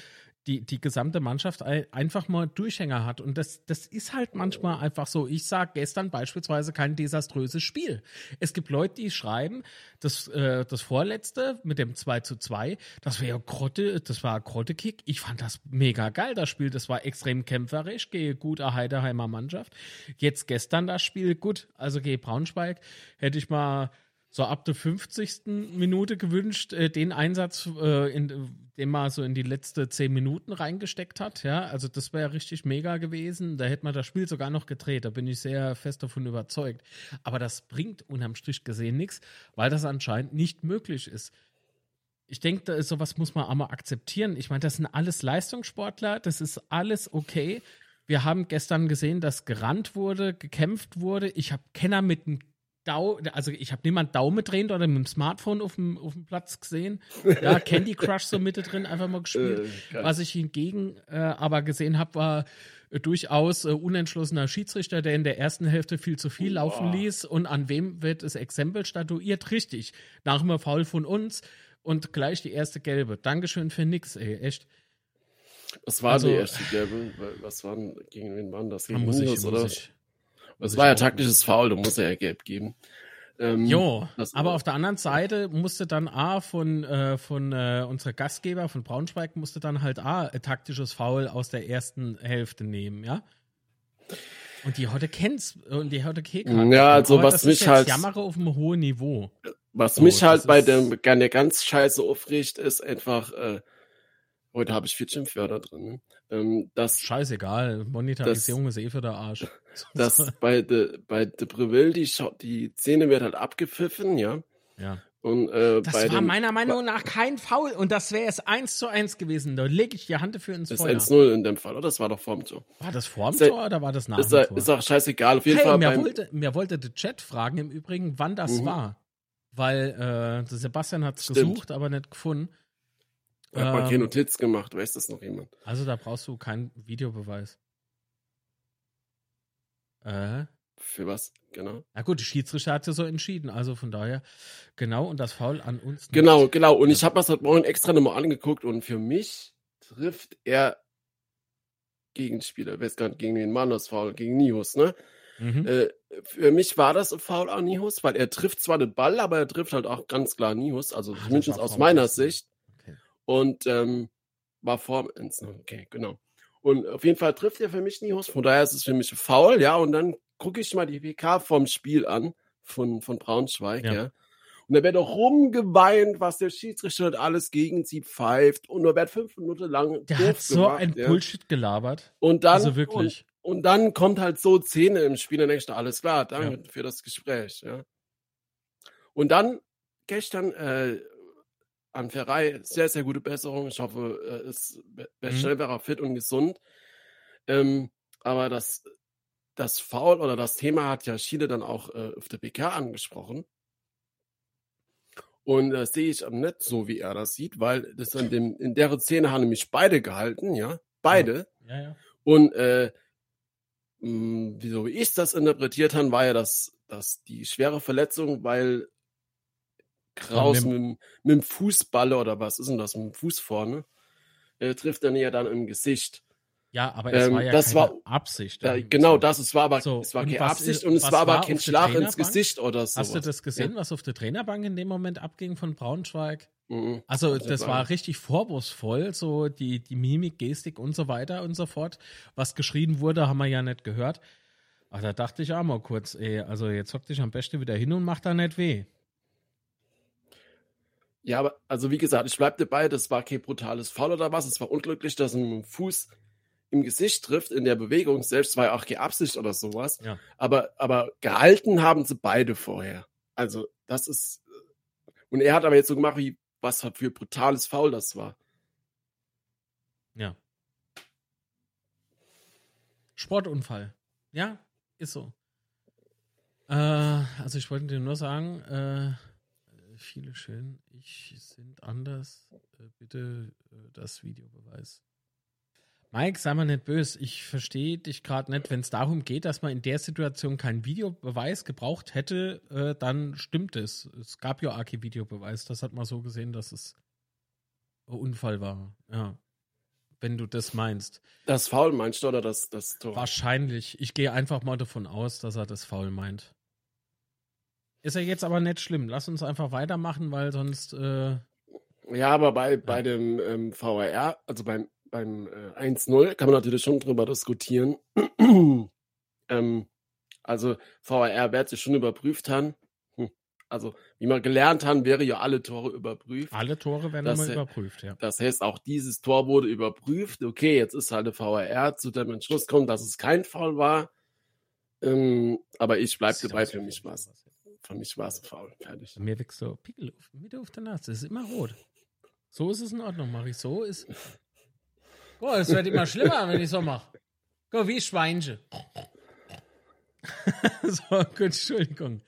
die, die gesamte Mannschaft einfach mal Durchhänger hat. Und das, das ist halt manchmal einfach so. Ich sage gestern beispielsweise kein desaströses Spiel. Es gibt Leute, die schreiben, das, äh, das vorletzte mit dem 2 zu 2, das ja Grotte, das war Grotte-Kick. Ich fand das mega geil, das Spiel. Das war extrem kämpferisch, gehe gut Heiderheimer Mannschaft. Jetzt gestern das Spiel, gut, also gehe Braunschweig, hätte ich mal so ab der 50. Minute gewünscht, äh, den Einsatz, äh, in, den man so in die letzte 10 Minuten reingesteckt hat. Ja, also das wäre richtig mega gewesen. Da hätte man das Spiel sogar noch gedreht. Da bin ich sehr fest davon überzeugt. Aber das bringt unterm Strich gesehen nichts, weil das anscheinend nicht möglich ist. Ich denke, sowas muss man auch mal akzeptieren. Ich meine, das sind alles Leistungssportler, das ist alles okay. Wir haben gestern gesehen, dass gerannt wurde, gekämpft wurde. Ich habe Kenner mit einem Dau, also ich habe niemand Daumen drehend oder mit dem Smartphone auf dem, auf dem Platz gesehen. Ja, Candy Crush so Mitte drin einfach mal gespielt. Äh, Was ich hingegen äh, aber gesehen habe, war äh, durchaus äh, unentschlossener Schiedsrichter, der in der ersten Hälfte viel zu viel laufen ließ. Und an wem wird das Exempel statuiert? Richtig. Nach einem Foul von uns und gleich die erste gelbe. Dankeschön für nix, ey, echt. Was war also, die erste gelbe? Was waren, gegen wen waren das? Gegen muss ich, oder? Ich, das war ja taktisches Foul, da muss er ja gelb geben. Ähm, jo, aber auf der anderen Seite musste dann A von, äh, von äh, unserer Gastgeber von Braunschweig musste dann halt A ein taktisches Foul aus der ersten Hälfte nehmen, ja. Und die heute kennt's und die heute Kekart. Ja, also aber was mich halt jammere auf einem hohen Niveau. Was so, mich halt bei dem der ganz scheiße aufregt, ist einfach äh, heute habe ich vier Schimpfwörter drin. Ne? Ähm, das, Scheißegal, Monetarisierung das, ist eh für der Arsch. Das bei de, bei de Breville, die, die Szene wird halt abgepfiffen, ja. Ja. Und, äh, das war dem, meiner Meinung nach kein Foul und das wäre es 1 zu 1 gewesen. Da lege ich die Hand dafür ins das Feuer. Das 1-0 in dem Fall, oder? Das war doch vorm Tor. War das vorm Tor oder war das nach ist, dem Tor? Ist auch scheißegal. Auf jeden hey, Fall. Mir wollte, mir wollte der Chat fragen im Übrigen, wann das mhm. war. Weil äh, Sebastian hat es gesucht, aber nicht gefunden. Ich habe ähm, mal keine Notiz gemacht, weiß das noch jemand? Also da brauchst du keinen Videobeweis. Äh. Für was, genau? Na gut, die Schiedsrichter hat ja so entschieden, also von daher, genau, und das Foul an uns. Nicht. Genau, genau, und ich habe das heute Morgen extra nochmal angeguckt und für mich trifft er Gegenspieler, weiß gar nicht, gegen den Mann das Foul, gegen Nihus, ne? Mhm. Äh, für mich war das ein Foul an Nihus, weil er trifft zwar den Ball, aber er trifft halt auch ganz klar Nihus, also Ach, zumindest aus meiner Sicht und ähm, war vor Okay, genau. Und auf jeden Fall trifft er für mich Nihus, von daher ist es für mich faul, ja. Und dann gucke ich mal die PK vom Spiel an von, von Braunschweig, ja. ja. Und da wird auch rumgeweint, was der Schiedsrichter alles gegen sie pfeift. Und er wird fünf Minuten lang. Der hat so gemacht, ein ja. Bullshit gelabert. Und dann, also wirklich. Und, und, dann kommt halt so Szene im Spiel, dann denkst du, alles klar, danke ja. für das Gespräch, ja. Und dann gestern äh, an Ferrei sehr, sehr gute Besserung. Ich hoffe, er ist mhm. schnell wäre fit und gesund. Ähm, aber das, das Foul oder das Thema hat ja Schiele dann auch äh, auf der PK angesprochen. Und das sehe ich nicht so, wie er das sieht, weil das in, dem, in der Szene haben nämlich beide gehalten, ja. Beide. Ja, ja. Und äh, mh, hm, wieso ich das interpretiert habe, war ja das, das die schwere Verletzung, weil Kraus mit, mit, mit dem Fußballer oder was ist denn das, mit dem Fuß vorne, äh, trifft er ja dann im Gesicht. Ja, aber es ähm, war ja das keine war, Absicht. Äh, genau, das, es war aber so, es war keine Absicht und es war aber kein Schlag ins Gesicht oder so. Hast du das gesehen, ja? was auf der Trainerbank in dem Moment abging von Braunschweig? Mhm. Also das war richtig vorwurfsvoll, so die, die Mimik, Gestik und so weiter und so fort. Was geschrien wurde, haben wir ja nicht gehört. Ach, da dachte ich auch mal kurz, ey, also jetzt hock dich am besten wieder hin und mach da nicht weh. Ja, aber also wie gesagt, ich bleibe dabei, das war kein brutales Foul oder was. Es war unglücklich, dass ein Fuß im Gesicht trifft in der Bewegung. Selbst war ja auch keine Absicht oder sowas. Ja. Aber, aber gehalten haben sie beide vorher. Also das ist. Und er hat aber jetzt so gemacht, wie was für brutales Foul das war. Ja. Sportunfall. Ja, ist so. Äh, also ich wollte dir nur sagen, äh, viele schön. Ich sind anders. Äh, bitte äh, das Videobeweis. Mike, sei mal nicht böse. Ich verstehe dich gerade nicht. Wenn es darum geht, dass man in der Situation keinen Videobeweis gebraucht hätte, äh, dann stimmt es. Es gab ja auch keinen Videobeweis. Das hat man so gesehen, dass es ein Unfall war. Ja. wenn du das meinst. Das Foul meinst du oder das, das Tor? Wahrscheinlich. Ich gehe einfach mal davon aus, dass er das Foul meint. Ist ja jetzt aber nicht schlimm. Lass uns einfach weitermachen, weil sonst. Äh, ja, aber bei, bei dem ähm, VAR, also beim, beim äh, 1-0, kann man natürlich schon drüber diskutieren. ähm, also VAR wird sich schon überprüft haben. Hm. Also, wie wir gelernt haben, wäre ja alle Tore überprüft. Alle Tore werden immer überprüft, ja. Das heißt, auch dieses Tor wurde überprüft. Okay, jetzt ist halt der VAR zu dem Entschluss gekommen, dass es kein Foul war. Ähm, aber ich bleibe dabei, für mich war es. Für mich war es faul. Fertig. Mir wächst so Pickel auf, Mitte auf der Nase. Das ist immer rot. So ist es in Ordnung, mache ich so. Ist. Boah, es wird immer schlimmer, wenn ich so mache. Guck, wie Schweinchen. so, gut, Entschuldigung.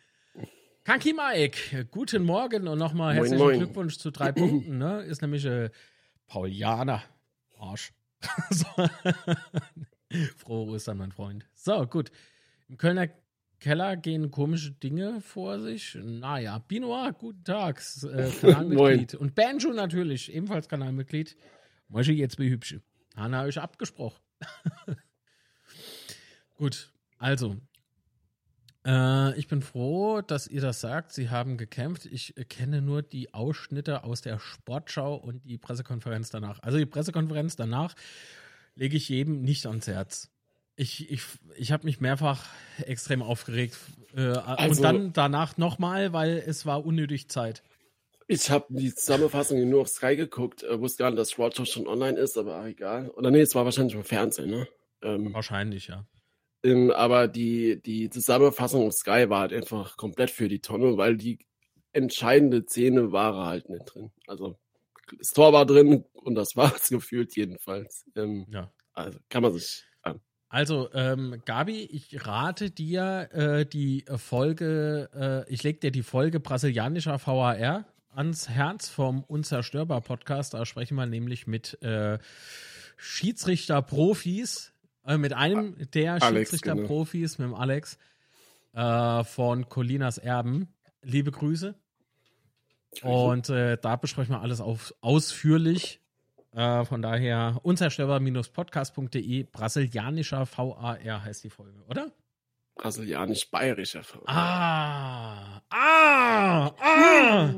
Kanki Mike, guten Morgen und nochmal herzlichen moin, moin. Glückwunsch zu drei Punkten. Ne? Ist nämlich äh, Paulianer. Arsch. so. Frohe Ostern, mein Freund. So, gut. Im Kölner Keller gehen komische Dinge vor sich. Naja, Binoir, guten Tag, äh, Kanalmitglied. und Banjo natürlich, ebenfalls Kanalmitglied. Möchte jetzt wie hübsche. Hanna euch abgesprochen. Gut, also. Äh, ich bin froh, dass ihr das sagt. Sie haben gekämpft. Ich kenne nur die Ausschnitte aus der Sportschau und die Pressekonferenz danach. Also die Pressekonferenz danach lege ich jedem nicht ans Herz. Ich, ich, ich habe mich mehrfach extrem aufgeregt. Äh, also, und dann danach nochmal, weil es war unnötig Zeit. Ich habe die Zusammenfassung nur auf Sky geguckt, äh, wusste gar nicht, dass Sportschau schon online ist, aber egal. Oder nee, es war wahrscheinlich im Fernsehen, ne? Ähm, wahrscheinlich, ja. Ähm, aber die, die Zusammenfassung auf Sky war halt einfach komplett für die Tonne, weil die entscheidende Szene war halt nicht drin. Also das Tor war drin und das war es gefühlt jedenfalls. Ähm, ja. Also kann man sich also, ähm, Gabi, ich rate dir äh, die Folge, äh, ich leg dir die Folge brasilianischer VAR ans Herz vom Unzerstörbar Podcast. Da sprechen wir nämlich mit äh, Schiedsrichter-Profis, äh, mit einem der Schiedsrichter-Profis, genau. mit dem Alex äh, von Colinas Erben. Liebe Grüße. Und äh, da besprechen wir alles auf, ausführlich. Äh, von daher unzerstörbar-podcast.de, brasilianischer VAR heißt die Folge, oder? Brasilianisch-bayerischer VAR. Ah, ah, ah.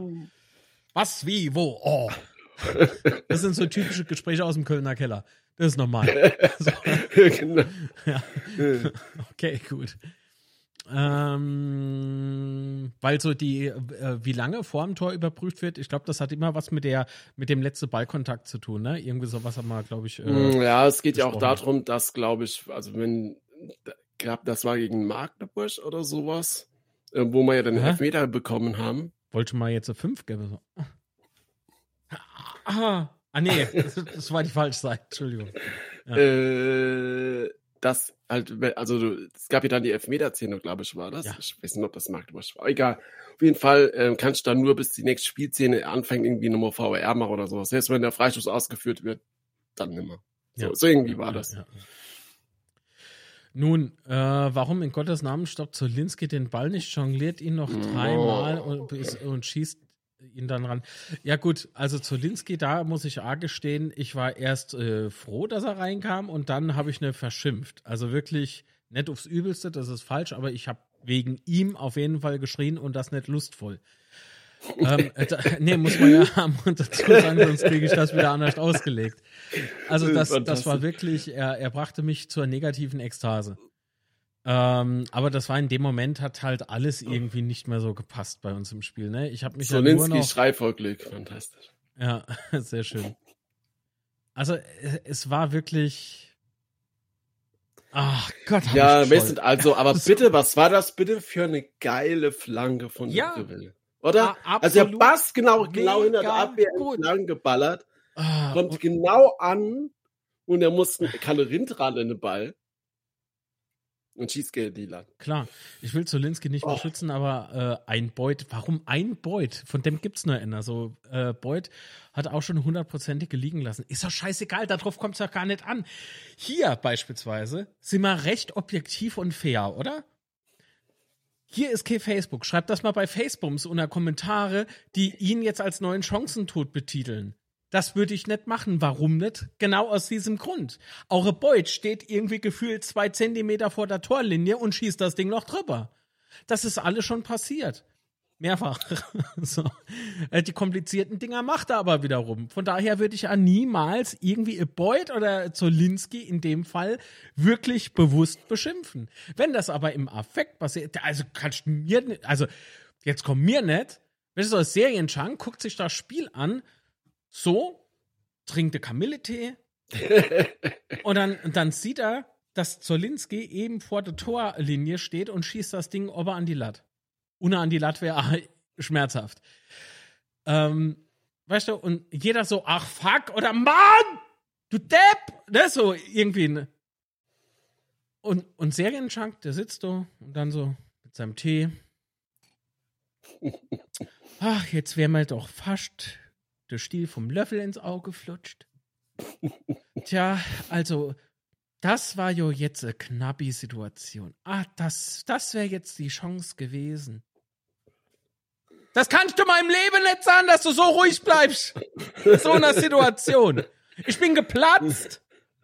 Was, wie, wo, oh. Das sind so typische Gespräche aus dem Kölner Keller. Das ist normal. So. genau. Ja. Okay, gut. Ähm, weil so die, äh, wie lange vor dem Tor überprüft wird, ich glaube, das hat immer was mit der, mit dem letzten Ballkontakt zu tun, ne? Irgendwie sowas haben wir, glaube ich. Äh, mm, ja, es geht ja auch darum, dass, glaube ich, also wenn, gab, das war gegen Magdeburg oder sowas, äh, wo wir ja den Hä? Elfmeter bekommen haben. Wollte mal jetzt eine 5 geben. So. Ah, ah nee, das, das, war die falsche Seite, Entschuldigung. Ja. Äh, das halt, also es gab ja dann die Elfmeter-Szene, glaube ich, war das. Ja. Ich weiß nicht, ob das Magdeburg war. Egal. Auf jeden Fall ähm, kannst du dann nur, bis die nächste Spielszene anfängt, irgendwie nochmal VR machen oder sowas. Selbst wenn der Freistoß ausgeführt wird, dann nimmer. So, ja. so irgendwie war das. Ja, Nun, äh, warum in Gottes Namen stoppt Zolinski den Ball nicht, jongliert ihn noch dreimal oh. und, und schießt ihn dann ran. Ja gut, also Zolinski, da muss ich A gestehen, ich war erst äh, froh, dass er reinkam und dann habe ich eine verschimpft. Also wirklich nicht aufs Übelste, das ist falsch, aber ich habe wegen ihm auf jeden Fall geschrien und das nicht lustvoll. ähm, äh, nee, muss man ja und dazu sagen, sonst kriege ich das wieder anders ausgelegt. Also das, das war wirklich, er, er brachte mich zur negativen Ekstase. Ähm, aber das war in dem Moment, hat halt alles irgendwie nicht mehr so gepasst bei uns im Spiel. Ne? Ich habe mich ja nur noch... Schrei vor Glück, fantastisch. Ja, sehr schön. Also es war wirklich... Ach Gott. Ja, wir sind also, aber bitte, was war das bitte für eine geile Flanke von ja, Wille? Oder? Ah, also der Bass genau, genau hinter der Abwehr entlang geballert, ah, kommt genau an und er muss Kalle Rind an den Ball. Und Cheesecake-Dealer. Klar, ich will Zolinski nicht oh. beschützen, aber äh, ein Beut, warum ein Beut? Von dem gibt's nur einer. So, äh, Beut hat auch schon hundertprozentige liegen lassen. Ist doch scheißegal, darauf kommt's doch gar nicht an. Hier beispielsweise sind wir recht objektiv und fair, oder? Hier ist kein Facebook. Schreibt das mal bei Facebooks unter Kommentare, die ihn jetzt als neuen Chancentod betiteln. Das würde ich nicht machen. Warum nicht? Genau aus diesem Grund. Eure Beut steht irgendwie gefühlt zwei Zentimeter vor der Torlinie und schießt das Ding noch drüber. Das ist alles schon passiert. Mehrfach. so. Äh, die komplizierten Dinger macht er aber wiederum. Von daher würde ich ja niemals irgendwie Beut oder Zolinski in dem Fall wirklich bewusst beschimpfen. Wenn das aber im Affekt passiert, also kannst du mir, also jetzt kommt mir nicht, wenn du so als Serienschank, guckt sich das Spiel an, so, trinkt der Kamillentee und dann, und dann sieht er, dass Zolinski eben vor der Torlinie steht und schießt das Ding ober an die Latte. Ohne an die Latte wäre schmerzhaft. Ähm, weißt du, und jeder so, ach fuck, oder Mann, du Depp, ne, so irgendwie. Ne? Und, und Serienschank, der sitzt so und dann so mit seinem Tee. Ach, jetzt wäre mal doch fast der Stiel vom Löffel ins Auge flutscht. Tja, also, das war jo jetzt eine knappe Situation. Ah, das, das wäre jetzt die Chance gewesen. Das kannst du meinem Leben nicht sagen, dass du so ruhig bleibst. In so einer Situation. Ich bin geplatzt.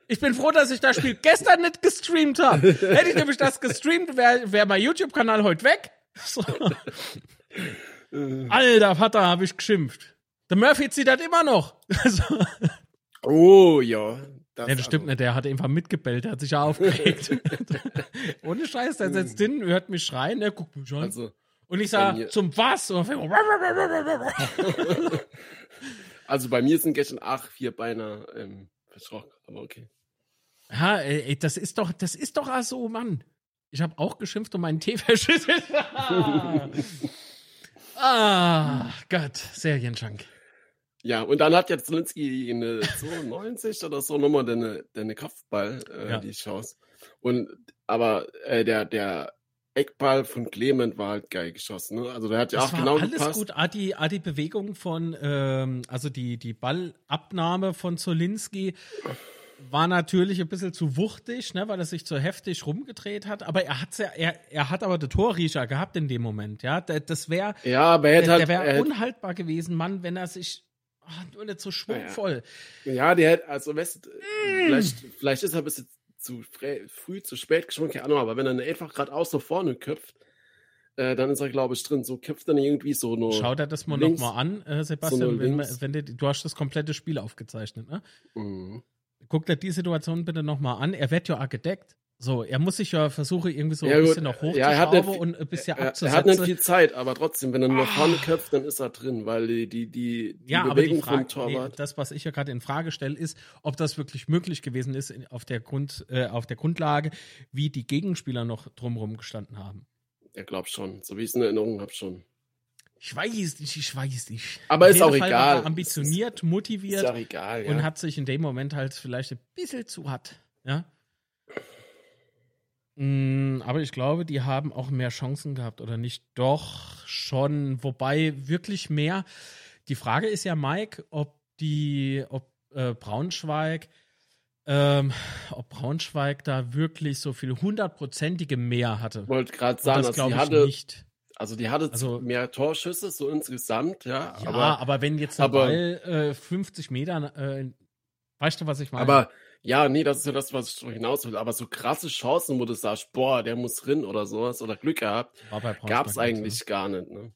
Ich bin froh, dass ich das Spiel gestern nicht gestreamt habe. Hätte ich nämlich das gestreamt, wäre wär mein YouTube-Kanal heute weg. So. Alter Vater, habe ich geschimpft. Der Murphy zieht das immer noch. Also, Oh, ja. ja, das stimmt nicht, der hat einfach mitgebellt, der hat sich ja aufgeregt. Ohne Scheiß, der setzt hin, hört mich schreien, er guckt mich an. Also, und ich bei sag, mir- zum was? Und also bei mir sind gestern acht, vier Beine ähm, verschrocken, aber okay. Ja, ey, das ist doch, das ist doch auch so, Mann. Ich habe auch geschimpft und meinen Tee verschüttet. ah, Gott, Serienschank. Ja, und dann hat jetzt Zelensky eine 92 oder so nochmal deine, deine Kopfball, äh, Ja. die Chance. Und aber äh, der, der Eckball von Clement war halt geil geschossen. Ne? Also der hat ja Das auch war genau alles gepasst. gut. Ah, die, ah, die Bewegung von, ähm, also die, die Ballabnahme von Zolinski war natürlich ein bisschen zu wuchtig, ne, weil er sich zu heftig rumgedreht hat. Aber er hat's ja, er, er hat aber den Torriecher gehabt in dem Moment, ja. Der- Das wäre, Ja, aber er der, hätte halt, der wäre unhaltbar gewesen, Mann, wenn er sich ah, nur nicht so schwungvoll. ja, der hätte, also weißt, du, Mm. vielleicht, vielleicht ist er ein bisschen zu früh, zu spät geschwungen, keine Ahnung, aber wenn er einfach geradeaus nach vorne köpft, äh, dann ist er, glaube ich, drin. So köpft er ihn irgendwie so nur. Schau dir das mal nochmal an, äh, so Sebastian. nur wenn, wenn du, du hast das komplette Spiel aufgezeichnet, ne? Mhm. Guck dir die Situation bitte nochmal an. Er wird ja auch gedeckt. So, er muss sich ja versuchen, irgendwie so Ja, ein gut. bisschen noch Ja, er hochzuschrauben viel- und ein bisschen Er, er abzusetzen. hat nicht viel Zeit, aber trotzdem, wenn er nur nach vorne Ah. köpft, dann ist er drin, weil die, die, die, die ja, aber die Bewegung Frage, nee, das, was ich ja gerade in Frage stelle, ist, ob das wirklich möglich gewesen ist in, auf, der Grund, äh, auf der Grundlage, wie die Gegenspieler noch drumherum gestanden haben. Ja, glaub schon. So wie ich es in Erinnerung habe schon. Ich weiß nicht, ich weiß nicht. Aber ist auch Fall egal. War er ambitioniert, motiviert ja auch egal, ja. und hat sich in dem Moment halt vielleicht ein bisschen zu hart. Ja. Mm, Aber ich glaube, die haben auch mehr Chancen gehabt, oder nicht? Doch, schon. Wobei wirklich mehr. Die Frage ist ja, Mike, ob die, ob äh, Braunschweig, ähm, ob Braunschweig da wirklich so viel hundertprozentige mehr hatte. wollte gerade Und sagen, das also glaube ich hatte, nicht. also die hatte Also- mehr Torschüsse, so insgesamt, ja. Ja, aber, aber, wenn jetzt der aber- Ball äh, 50 Meter, äh, weißt du, was ich meine? aber ja, nee, das ist ja das, was ich hinaus will. Aber so krasse Chancen, wo du sagst, boah, der muss drin oder sowas oder Glück gehabt, War gab es nicht so. eigentlich gar nicht. Ne?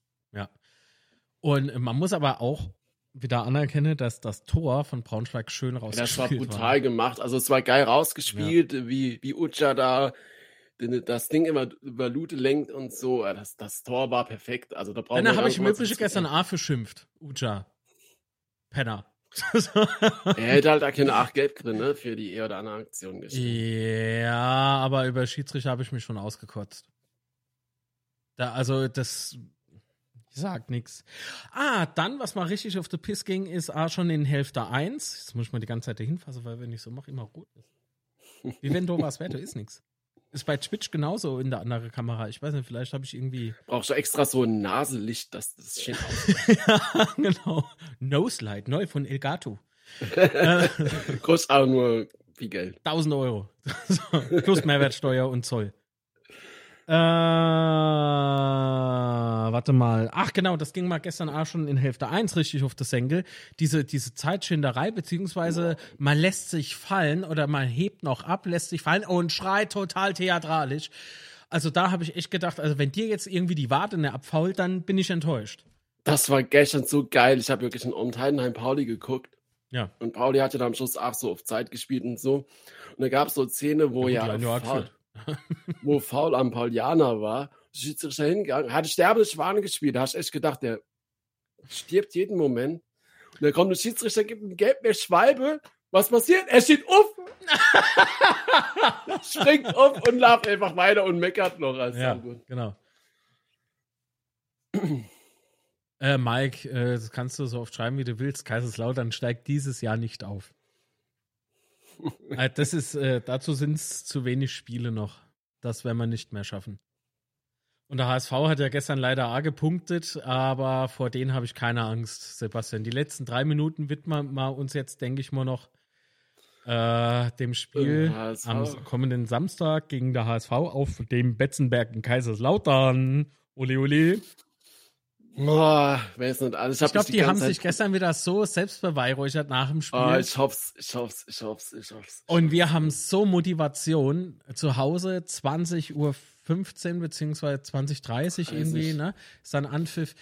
Und man muss aber auch wieder anerkennen, dass das Tor von Braunschweig schön Das war rausgespielt brutal gemacht. Also es war geil rausgespielt, wie, wie Ucha da das Ding immer über Lute lenkt und so. Ja, Das, das Tor war perfekt. Also da brauchen wir habe ich im Übrigen gestern. A verschimpft. Uja. Penner. Er hätte halt auch keine 8 Gelb drin, ne? Für die eher oder andere Aktion geschrieben. ja, aber über Schiedsrichter habe ich mich schon ausgekotzt. Da, also, das sagt nichts. Ah, dann, was mal richtig auf die Piss ging, ist A schon in Hälfte 1. Jetzt muss ich mal die ganze Zeit dahin fassen, weil wenn ich so mache, immer rot ist. Wie wenn du was wäre, ist nichts. Ist bei Twitch genauso in der anderen Kamera. Ich weiß nicht, vielleicht habe ich irgendwie. Brauchst du extra so ein Naselicht, dass das schön aussieht. ja, genau. Noselight, neu von Elgato. Kostet auch nur viel Geld. 1000 Euro. plus Mehrwertsteuer und Zoll. Äh, warte mal. Ach genau, das ging mal gestern auch schon in Hälfte 1 richtig auf das Senkel. Diese, diese Zeitschinderei, beziehungsweise man lässt sich fallen oder man hebt noch ab, lässt sich fallen und schreit total theatralisch. Also da habe ich echt gedacht, also wenn dir jetzt irgendwie die Wade ne abfault, dann bin ich enttäuscht. Das war gestern so geil. Ich habe wirklich in Heidenheim Pauli geguckt. Ja. Und Pauli hatte da am Schluss auch so auf Zeit gespielt und so. Und da gab es so Szene, wo ja, ja wo faul am Paulianer war. Schiedsrichter hingegangen, hatte sterbende Schwane gespielt. Da hast du echt gedacht, der stirbt jeden Moment. Und dann kommt der Schiedsrichter, gibt ihm Gelb mehr Schwalbe. Was passiert? Er steht auf, springt auf und lauft einfach weiter und meckert noch. Als ja, genau. Äh, Mike, äh, das kannst du so oft schreiben, wie du willst. Kaiserslautern steigt dieses Jahr nicht auf. Äh, das ist, äh, dazu sind es zu wenig Spiele noch. Das werden wir nicht mehr schaffen. Und der HSV hat ja gestern leider A gepunktet, aber vor denen habe ich keine Angst, Sebastian. Die letzten drei Minuten widmen wir uns jetzt, denke ich mal, noch äh, dem Spiel am kommenden Samstag gegen der HSV auf dem Betzenberg in Kaiserslautern. Ole, ole. Boah, weiß nicht alles. Ich, ich glaube, die, haben Zeit sich gestern wieder so selbst beweihräuchert nach dem Spiel. Oh, ich hoff's, ich hoff's, ich hoff's, ich hoff's. Und wir haben so Motivation. Zu Hause 20 Uhr 15 beziehungsweise 20.30 irgendwie, ne? Ist dann Anpfiff.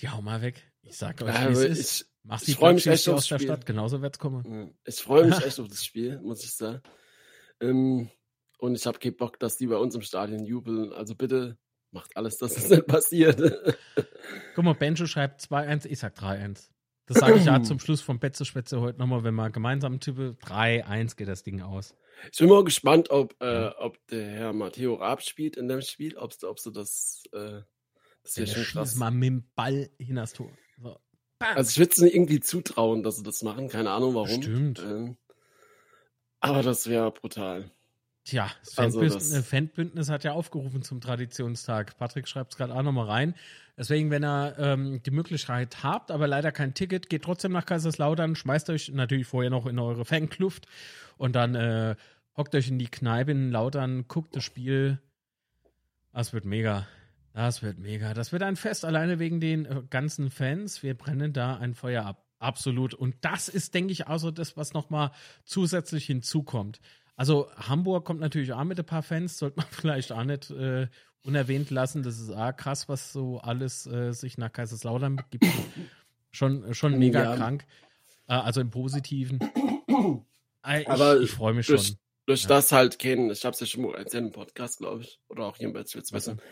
Die hau mal weg. Ich sag euch, ja, wie es ist. Ich, Mach die ich freue mich echt aus der Spiel. Stadt, genauso wird's kommen. Ich freue mich echt auf das Spiel, muss ich sagen. Ähm, und ich habe keinen Bock, dass die bei uns im Stadion jubeln. Also bitte macht alles, dass es nicht passiert. Guck mal, Benjo schreibt 2-1, ich sag 3-1. Das sage ich ja zum Schluss vom Betze-Spätze heute nochmal, wenn wir gemeinsam tippen. 3-1 geht das Ding aus. Ich bin mal gespannt, ob, äh, ob der Herr Matteo Raab spielt in dem Spiel, ob, du das. Äh, das wäre schon krass. mal mit dem Ball hin das Tor. So. Also ich würde es irgendwie zutrauen, dass sie das machen. Keine Ahnung warum. Stimmt. Ähm, aber das wäre brutal. Tja, das also Fanbündnis, das Fanbündnis hat ja aufgerufen zum Traditionstag. Patrick schreibt es gerade auch nochmal rein. Deswegen, wenn ihr ähm, die Möglichkeit habt, aber leider kein Ticket, geht trotzdem nach Kaiserslautern, schmeißt euch natürlich vorher noch in eure Fankluft und dann äh, hockt euch in die Kneipe in Lautern, guckt das Spiel. Das wird mega. Das wird mega. Das wird ein Fest, alleine wegen den äh, ganzen Fans. Wir brennen da ein Feuer ab. Absolut. Und das ist, denke ich, auch so das, was nochmal zusätzlich hinzukommt. Also Hamburg kommt natürlich auch mit ein paar Fans, sollte man vielleicht auch nicht äh, unerwähnt lassen. Das ist auch krass, was so alles äh, sich nach Kaiserslautern gibt. schon, schon mega ja. krank. Äh, also im Positiven. Äh, ich, Aber ich freue mich durch, schon. Durch ja. das halt kennen, ich habe es ja schon mal erzählt im Podcast, glaube ich, oder auch hier im Wissen.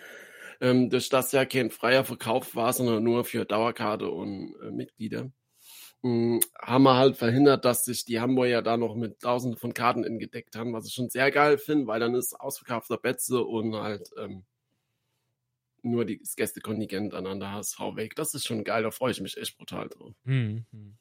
Ähm, durch das ja kein freier Verkauf war, sondern nur für Dauerkarte und äh, Mitglieder hm, haben wir halt verhindert, dass sich die Hamburger da noch mit tausenden von Karten ingedeckt haben, was ich schon sehr geil finde, weil dann ist ausverkaufter Betze und halt ähm, nur das Gästekontingent an der HSV weg. Das ist schon geil, da freue ich mich echt brutal drauf. Hm, hm.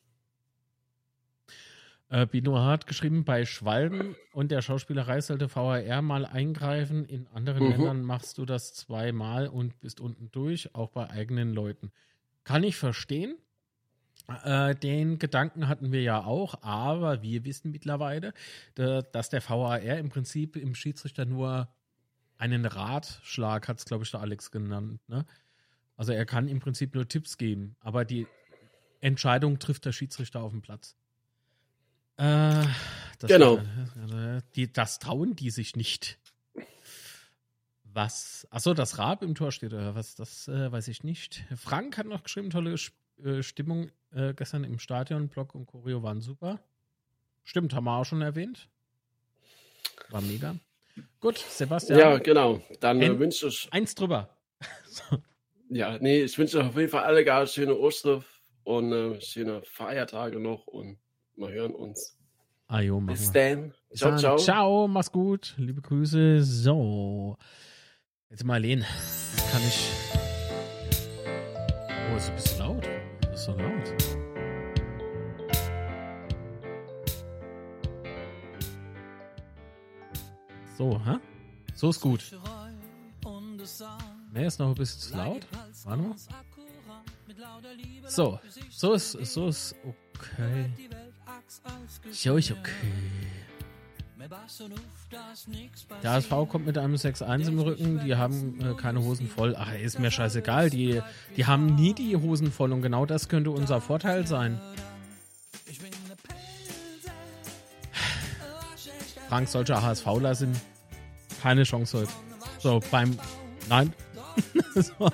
Äh, Bino hat geschrieben, bei Schwalben und der Schauspielerei sollte VHR mal eingreifen. In anderen mhm. Ländern machst du das zweimal und bist unten durch, auch bei eigenen Leuten. Kann ich verstehen. Äh, den Gedanken hatten wir ja auch, aber wir wissen mittlerweile, dass der VAR im Prinzip im Schiedsrichter nur einen Ratschlag, hat es glaube ich der Alex genannt. Ne? Also er kann im Prinzip nur Tipps geben, aber die Entscheidung trifft der Schiedsrichter auf dem Platz. Äh, das genau. War, die, das trauen die sich nicht. Was? Achso, das Rab im Tor steht oder was? Das äh, weiß ich nicht. Frank hat noch geschrieben, tolle äh, Stimmung äh, gestern im Stadion. Block und Choreo waren super. Stimmt, haben wir auch schon erwähnt. War mega. Gut, Sebastian. Ja, genau. Dann äh, wünsche ich. Eins drüber. so. Ja, nee, ich wünsche auf jeden Fall alle gar schöne Ostern und äh, schöne Feiertage noch und wir hören uns. Ah, jo, Bis dann. Ciao, ciao. Ciao, mach's gut. Liebe Grüße. So. Jetzt mal Marlene, kann ich. Oh, ist ein bisschen laut so laut? So, hä? So ist gut. Ne, ist noch ein bisschen zu laut. Warte mal. So, so ist, so ist okay. Ist okay. Der HSV kommt mit einem 6-1 im Rücken, die haben äh, keine Hosen voll. Ach, ist mir scheißegal, die, die haben nie die Hosen voll und genau das könnte unser Vorteil sein. Frank, solche HSVler sind keine Chance heute. So, beim Nein. so,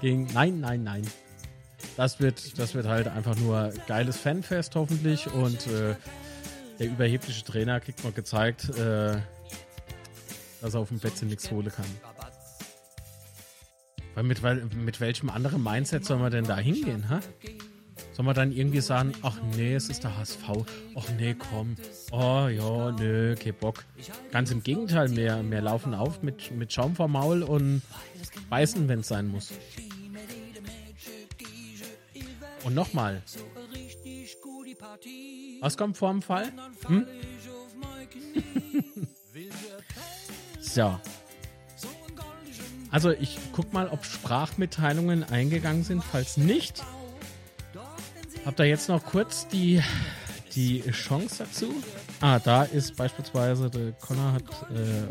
gegen Nein, nein, nein. Das wird, das wird halt einfach nur geiles Fanfest hoffentlich und äh, der überhebliche Trainer kriegt noch gezeigt, äh, dass er auf dem Betze nichts holen kann. Weil mit, mit welchem anderen Mindset soll man denn da hingehen, ha? Soll man dann irgendwie sagen, ach nee, es ist der HSV, ach nee, komm, oh ja, nö, kein Bock. Ganz im Gegenteil, wir, wir laufen auf mit, mit Schaum vor Maul und beißen, wenn es sein muss. Und nochmal, was kommt vor dem Fall? Hm? so. Also ich guck mal, ob Sprachmitteilungen eingegangen sind. Falls nicht, habt ihr jetzt noch kurz die, die Chance dazu. Ah, da ist beispielsweise, der Connor hat äh,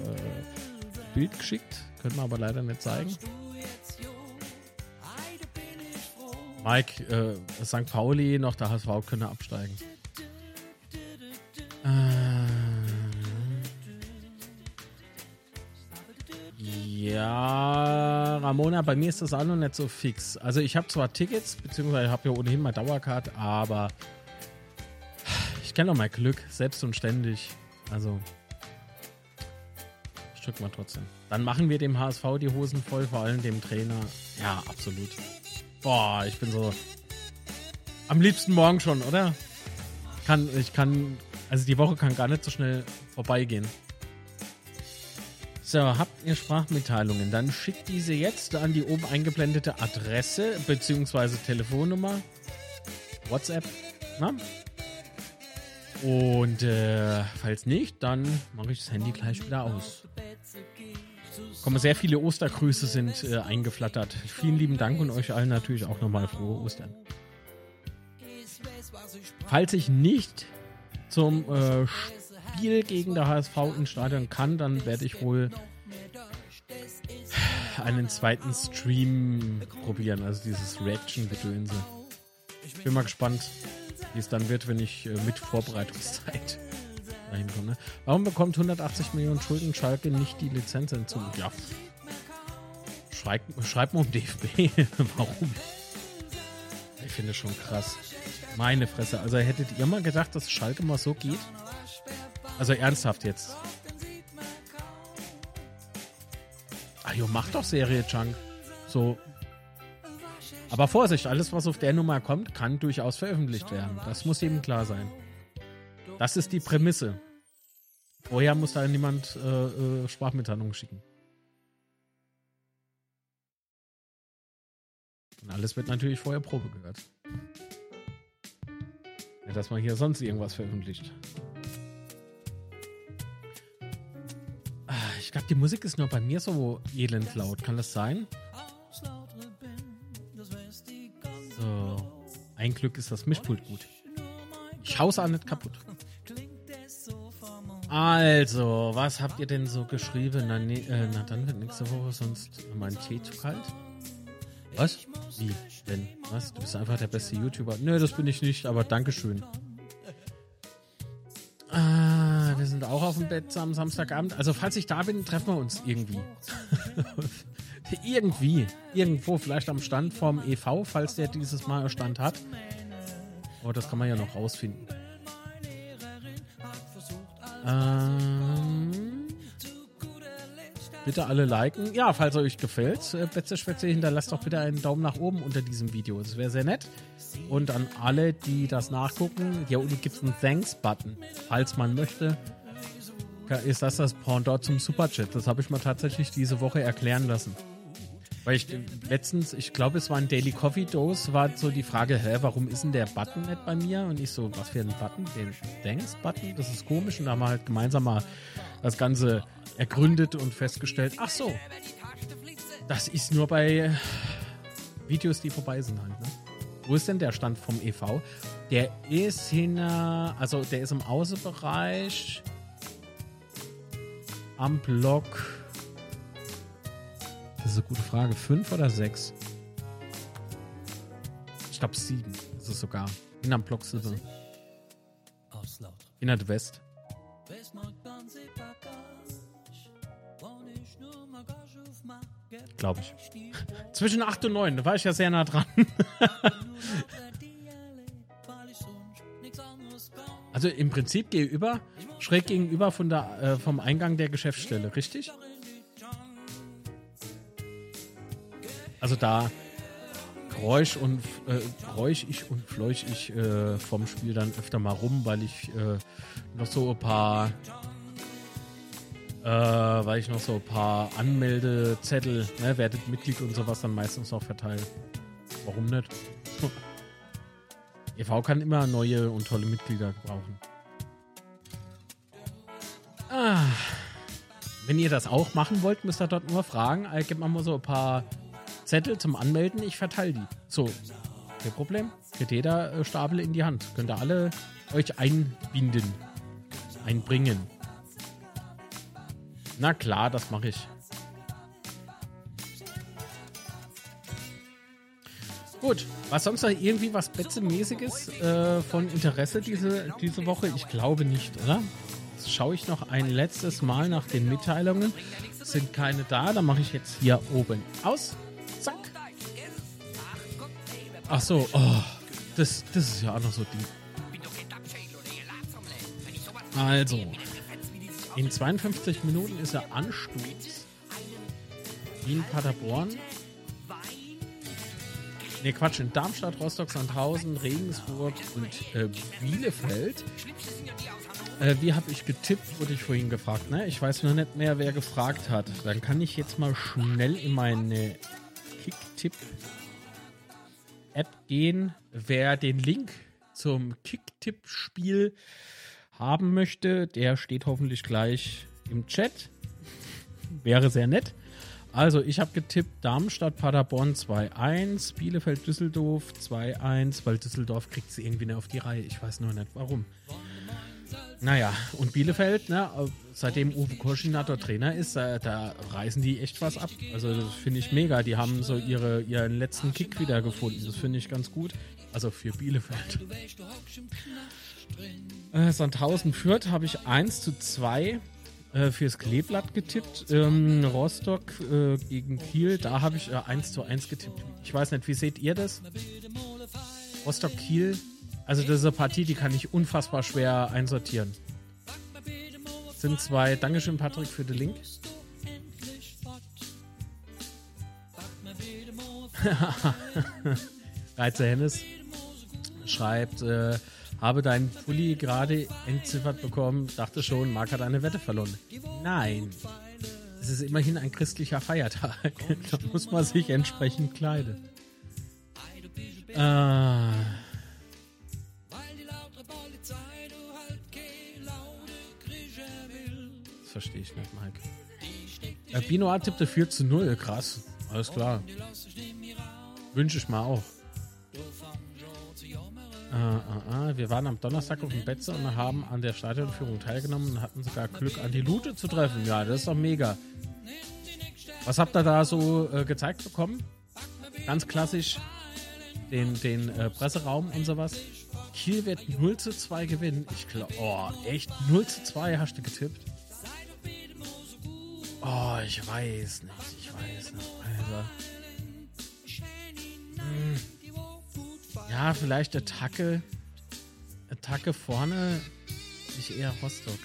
Bild geschickt. Können wir aber leider nicht zeigen. Mike, äh, St. Pauli, noch der HSV können absteigen. Ja, Ramona, bei mir ist das auch noch nicht so fix. Also ich habe zwar Tickets, beziehungsweise habe ja ohnehin mal Dauercard, aber ich kenne doch mein Glück, selbst und ständig. Also ich drück mal trotzdem. Dann machen wir dem HSV die Hosen voll, vor allem dem Trainer. Ja, absolut. Boah, ich bin so am liebsten morgen schon, oder? Kann, ich kann also die Woche kann gar nicht so schnell vorbeigehen. So, habt ihr Sprachmitteilungen? Dann schickt diese jetzt an die oben eingeblendete Adresse bzw. Telefonnummer. WhatsApp. Na? Und äh, falls nicht, dann mache ich das Handy gleich wieder aus. Kommen sehr viele Ostergrüße sind äh, eingeflattert. Vielen lieben Dank und euch allen natürlich auch nochmal frohe Ostern. Falls ich nicht zum äh, Spiel gegen der HSV ins Stadion kann, dann werde ich wohl einen zweiten Stream probieren, also dieses Reaction-Gedönse. Ich bin mal gespannt, wie es dann wird, wenn ich äh, mit Vorbereitungszeit dahin komme. Warum bekommt 180 Millionen Schulden Schalke nicht die Lizenz hinzu? Ja. Schreib, schreib mal um DFB. Warum? Ich finde es schon krass. Meine Fresse. Also hättet ihr mal gedacht, dass Schalke mal so geht? Also ernsthaft jetzt. Ach jo, mach doch Serie Chunk. So. Aber Vorsicht, alles, was auf der Nummer kommt, kann durchaus veröffentlicht werden. Das muss jedem klar sein. Das ist die Prämisse. Vorher muss da niemand äh, äh, Sprachmitteilungen schicken. Und alles wird natürlich vorher Probe gehört. Ja, dass man hier sonst irgendwas veröffentlicht. Ah, ich glaube, die Musik ist nur bei mir so elend laut. Kann das sein? So. Ein Glück ist das Mischpult gut. Ich hau's auch nicht kaputt. Also, was habt ihr denn so geschrieben? Na, nee, äh, na dann wird nächste Woche sonst mein Tee zu kalt. Was? Wie? Denn? Was? Du bist einfach der beste YouTuber. Nö, das bin ich nicht, aber Dankeschön. Ah, wir sind auch auf dem Bett am Samstagabend. Also, falls ich da bin, treffen wir uns irgendwie. irgendwie. Irgendwo, vielleicht am Stand vom EV, falls der dieses Mal Stand hat. Aber das kann man ja noch rausfinden. Ähm, bitte alle liken. Ja, falls euch gefällt, äh, Betze Schwätze, hinterlasst doch bitte einen Daumen nach oben unter diesem Video. Das wäre sehr nett. Und an alle, die das nachgucken, hier unten gibt es einen Thanks-Button. Falls man möchte, ist das das Pendant zum Superchat. Das habe ich mir tatsächlich diese Woche erklären lassen. Weil ich letztens, ich glaube, es war ein Daily Coffee Dose, war so die Frage, hä, warum ist denn der Button nicht bei mir? Und ich so, was für ein Button? Den Thanks-Button? Das ist komisch. Und da haben wir halt gemeinsam mal das Ganze ergründet und festgestellt, ach so, das ist nur bei Videos, die vorbei sind halt, ne? Wo ist denn der Stand vom EV? Der ist hin, also der ist im Außenbereich am Block. Das ist eine gute Frage. Fünf oder sechs? Ich glaube sieben. Ist sogar. In am Block sie. In der West. Glaube ich. Zwischen 8 und 9, da war ich ja sehr nah dran. also im Prinzip gegenüber, schräg gegenüber von der, äh, vom Eingang der Geschäftsstelle, richtig? Also da Geräusch und äh, Geräusch ich und fleuch ich äh, vom Spiel dann öfter mal rum, weil ich äh, noch so ein paar äh, weil ich noch so ein paar Anmeldezettel, ne, werdet Mitglied und sowas dann meistens noch verteile. Warum nicht? e.V. kann immer neue und tolle Mitglieder brauchen. Ah. Wenn ihr das auch machen wollt, müsst ihr dort nur fragen. Ich gebe mal so ein paar Zettel zum Anmelden, ich verteile die. So, kein Problem. Kriegt jeder äh, Stapel in die Hand. Könnt ihr alle euch einbinden. Einbringen. Na klar, das mache ich. Gut, was sonst noch irgendwie was Betze-mäßiges äh, von Interesse diese, diese Woche? Ich glaube nicht, oder? Jetzt schaue ich noch ein letztes Mal nach den Mitteilungen. Sind keine da, dann mache ich jetzt hier oben aus. Ach so, oh, das, das ist ja auch noch so Ding. Also, in 52 Minuten ist er Ansturz. Wien, Paderborn. Ne, Quatsch, in Darmstadt, Rostock, Sandhausen, Regensburg und äh, Bielefeld. Äh, wie habe ich getippt, wurde ich vorhin gefragt. Ne? Ich weiß nur nicht mehr, wer gefragt hat. Dann kann ich jetzt mal schnell in meine Kick-Tipp App gehen. Wer den Link zum Kicktipp-Spiel haben möchte, der steht hoffentlich gleich im Chat. Wäre sehr nett. Also, ich habe getippt Darmstadt, Paderborn 2-1, Bielefeld, Düsseldorf 2-1, weil Düsseldorf kriegt sie irgendwie nicht auf die Reihe. Ich weiß nur nicht warum. Naja, und Bielefeld, ne, seitdem Uwe Koschina dort Trainer ist, da, da, reißen die echt was ab. Also das finde ich mega. Die haben so ihre, ihren letzten Kick wieder gefunden. Das finde ich ganz gut. Also für Bielefeld. Äh, Sandhausen Fürth habe ich 1 zu 2 äh, fürs Kleeblatt getippt. Ähm, Rostock äh, gegen Kiel, da habe ich äh, 1 zu 1 getippt. Ich weiß nicht, wie seht ihr das? Rostock Kiel also das ist eine Partie, die kann ich unfassbar schwer einsortieren. sind zwei. Dankeschön, Patrick, für den Link. Reizer Hennes schreibt, äh, habe deinen Pulli gerade entziffert bekommen, dachte schon, Marc hat eine Wette verloren. Nein. Es ist immerhin ein christlicher Feiertag. da muss man sich entsprechend kleiden. Äh, verstehe ich nicht, Mike. Äh, Binoa tippte 4 zu 0. Krass. Alles klar. Wünsche ich mal auch. Äh, äh, äh. Wir waren am Donnerstag auf dem Betze und haben an der Stadionführung teilgenommen und hatten sogar Glück, an die Lute zu treffen. Ja, das ist doch mega. Was habt ihr da so äh, gezeigt bekommen? Ganz klassisch den, den äh, Presseraum und sowas. Kiel wird 0 zu 2 gewinnen. Ich glaube, oh, echt 0 zu 2 hast du getippt? Oh, ich weiß nicht. Ich weiß nicht. Also. Hm. Ja, vielleicht Attacke. Attacke vorne. Ich eher Rostock.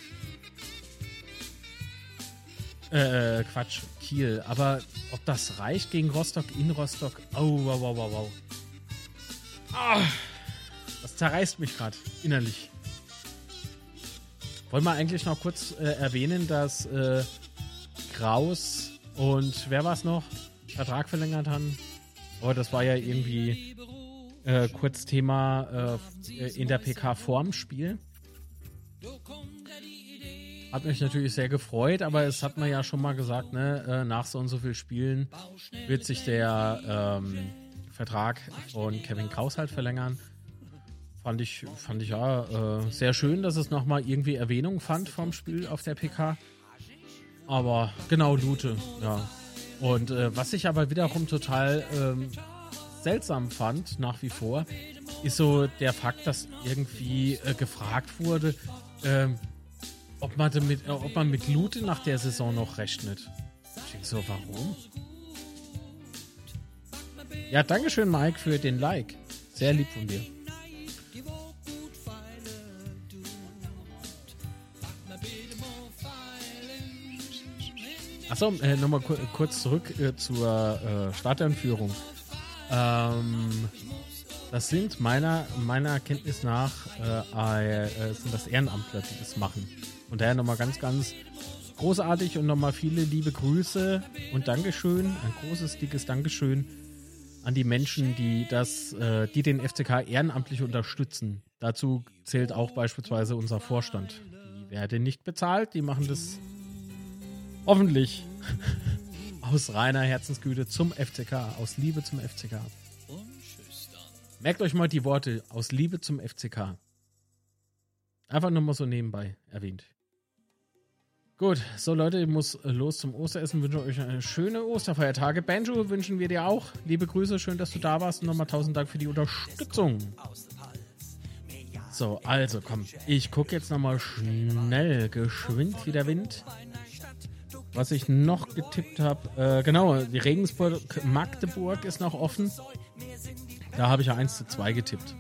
Äh, Quatsch, Kiel. Aber ob das reicht gegen Rostock in Rostock? Oh, wow, wow, wow, wow. Ah, das zerreißt mich gerade innerlich. Wollen wir eigentlich noch kurz äh, erwähnen, dass äh, Kraus und wer war es noch? Vertrag verlängert haben. Oh, das war ja irgendwie äh, kurz Thema äh, in der PK vorm Spiel. Hat mich natürlich sehr gefreut, aber es hat man ja schon mal gesagt, ne, äh, nach so und so viel Spielen wird sich der ähm, Vertrag von Kevin Kraus halt verlängern. Fand ich, fand ich ja äh, sehr schön, dass es nochmal irgendwie Erwähnung fand vom Spiel auf der PK. Aber genau, Lute, ja. Und äh, was ich aber wiederum total ähm, seltsam fand, nach wie vor, ist so der Fakt, dass irgendwie äh, gefragt wurde, ähm, ob, man damit, äh, ob man mit Lute nach der Saison noch rechnet. Ich denke so, warum? Ja, Dankeschön, Mike, für den Like. Sehr lieb von dir. Achso, äh, nochmal ku kurz zurück äh, zur äh, Startanführung. Ähm, das sind meiner, meiner Erkenntnis nach äh, äh, sind das Ehrenamtler, die das machen. Und daher nochmal ganz, ganz großartig und nochmal viele liebe Grüße und Dankeschön, ein großes, dickes Dankeschön an die Menschen, die das, äh, die den FCK ehrenamtlich unterstützen. Dazu zählt auch beispielsweise unser Vorstand. Die werden nicht bezahlt, die machen das hoffentlich aus reiner Herzensgüte zum FCK, aus Liebe zum FCK. Merkt euch mal die Worte aus Liebe zum FCK. Einfach nur mal so nebenbei erwähnt. Gut, so Leute, ich muss los zum Osteressen. Wünsche euch eine schöne Osterfeiertage. Banjo wünschen wir dir auch. Liebe Grüße, schön, dass du da warst. Und nochmal tausend Dank für die Unterstützung. So, also komm, ich gucke jetzt nochmal schnell, geschwind wie der Wind. Was ich noch getippt habe, äh, genau, die Regensburg-Magdeburg ist noch offen. Da habe ich ja 1 zu 2 getippt.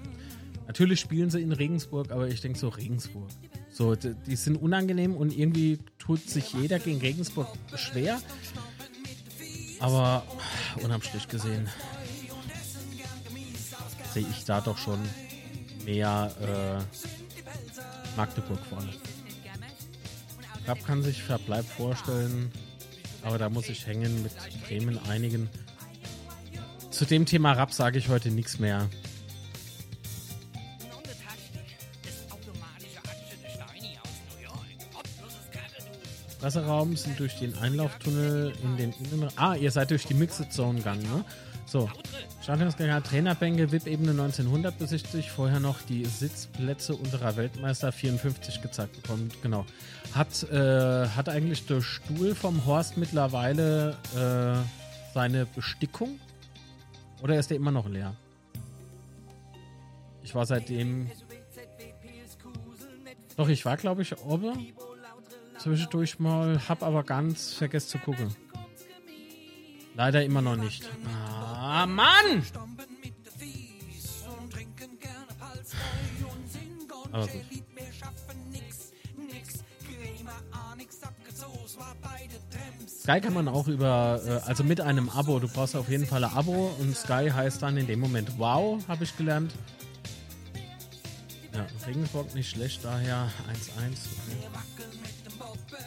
Natürlich spielen sie in Regensburg, aber ich denke so, Regensburg. So, die, die sind unangenehm und irgendwie tut sich jeder gegen Regensburg schwer. Aber unterm Strich gesehen sehe ich da doch schon mehr äh, Magdeburg vorne. Rapp kann sich Verbleib vorstellen, aber da muss ich hängen mit Bremen einigen. Zu dem Thema Rapp sage ich heute nichts mehr. Wasserraum sind durch den Einlauftunnel in den Innenraum. Ah, ihr seid durch die Mixed Zone gegangen, ne? So. Stadionsgänger Trainerbänke VIP-Ebene 1900 besichtigt. Vorher noch die Sitzplätze unserer Weltmeister 54 gezeigt bekommen. Genau. Hat, äh, hat eigentlich der Stuhl vom Horst mittlerweile äh, seine Bestickung? Oder ist der immer noch leer? Ich war seitdem. Doch, ich war, glaube ich, oben zwischendurch mal, hab aber ganz vergessen zu gucken. Leider immer noch nicht. Ah, Mann! Aber gut. Sky kann man auch über, äh, also mit einem Abo. Du brauchst auf jeden Fall ein Abo und Sky heißt dann in dem Moment Wow, habe ich gelernt. Ja, Regensburg nicht schlecht, daher 1-1. Okay.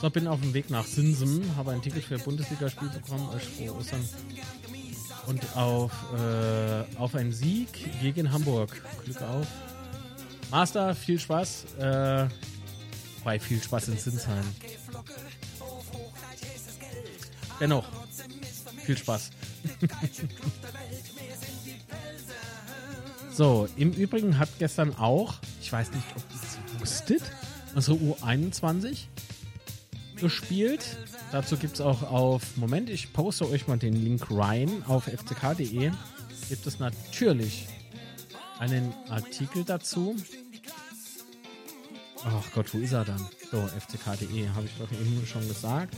So, bin auf dem Weg nach Sinsen, habe ein Ticket für Bundesligaspiel bekommen, euch frohe Ostern. Und auf, äh, auf einen Sieg gegen Hamburg. Glück auf. Master, viel Spaß. Äh, bei viel Spaß in Sinsheim. Dennoch, viel Spaß. so, im Übrigen hat gestern auch, ich weiß nicht, ob ihr es wusstet, also U21 gespielt. Dazu gibt es auch auf, Moment, ich poste euch mal den Link rein auf fck.de. Gibt es natürlich einen Artikel dazu. Ach Gott, wo ist er dann? So, fck.de, habe ich doch eben schon gesagt.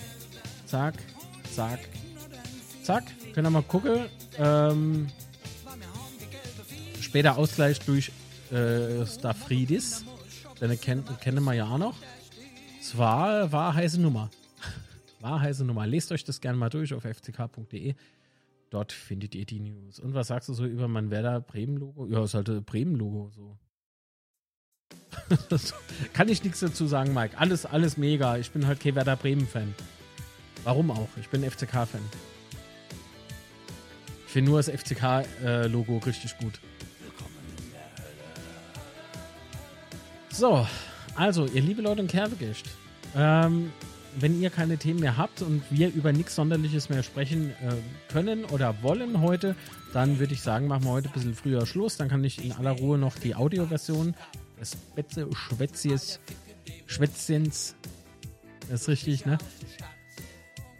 Zack, zack, zack. Können wir mal gucken. Ähm, später Ausgleich durch äh, Stafridis. Den kennen, wir ja auch noch. Zwar war heiße Nummer. War heiße Nummer. Lest euch das gerne mal durch auf fck.de. Dort findet ihr die News. Und was sagst du so über mein Werder Bremen-Logo? Ja, ist halt ein Bremen-Logo so. Kann ich nichts dazu sagen, Mike. Alles, alles mega. Ich bin halt kein Werder Bremen-Fan. Warum auch? Ich bin FCK-Fan. Ich finde nur das FCK-Logo richtig gut. So, also, ihr liebe Leute in Kervegischt, ähm, wenn ihr keine Themen mehr habt und wir über nichts Sonderliches mehr sprechen äh, können oder wollen heute, dann würde ich sagen, machen wir heute ein bisschen früher Schluss. Dann kann ich in aller Ruhe noch die Audioversion des Schwätzchens Das ist richtig, ne?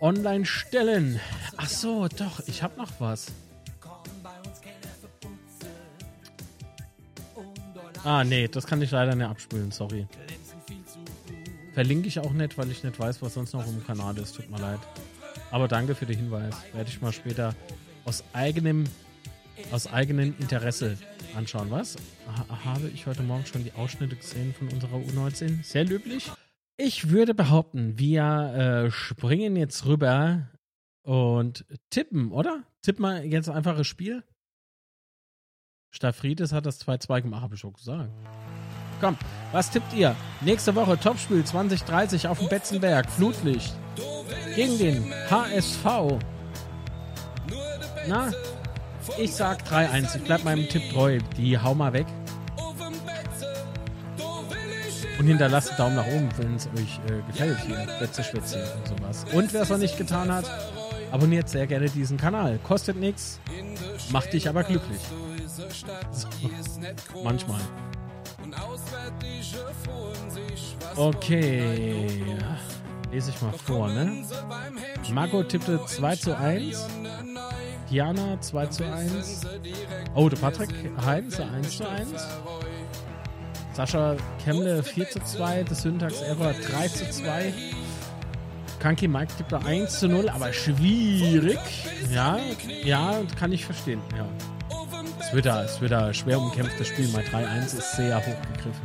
Online stellen. Ach so, doch, ich habe noch was. Ah, nee, das kann ich leider nicht abspielen, sorry. Verlinke ich auch nicht, weil ich nicht weiß, was sonst noch im Kanal ist. Tut mir leid. Aber danke für den Hinweis. Werde ich mal später aus eigenem, aus eigenem Interesse anschauen. Was? Ha habe ich heute Morgen schon die Ausschnitte gesehen von unserer U19? Sehr löblich. Ich würde behaupten, wir äh, springen jetzt rüber und tippen, oder? Tippen wir jetzt einfach das Spiel? Staffrides hat das 2-2 gemacht, habe ich schon gesagt. Komm, was tippt ihr? Nächste Woche Topspiel 2030 auf dem Betzenberg, Flutlicht. Gegen den HSV. Na, ich sag 3-1. Ich bleib meinem Tipp treu. Die hau mal weg. Und hinterlasst einen Daumen nach oben, wenn es euch äh, gefällt hier. Letzte Schwätze und sowas. Und wer es noch nicht getan hat, abonniert sehr gerne diesen Kanal. Kostet nichts, macht dich aber glücklich. So. Manchmal. Okay. Lese ich mal vor, ne? Marco tippte 2 zu 1. Diana 2 zu 1. Oh, der Patrick Heinz 1 zu 1. Sascha Kemmle 4 zu 2. Der Syntax Error 3 zu 2. Kanki Mike tippte 1 zu 0, aber schwierig. Ja, ja, kann ich verstehen, ja. Es wird da, es wird da schwer umkämpftes Spiel. Mal 3-1 ist sehr hochgegriffen.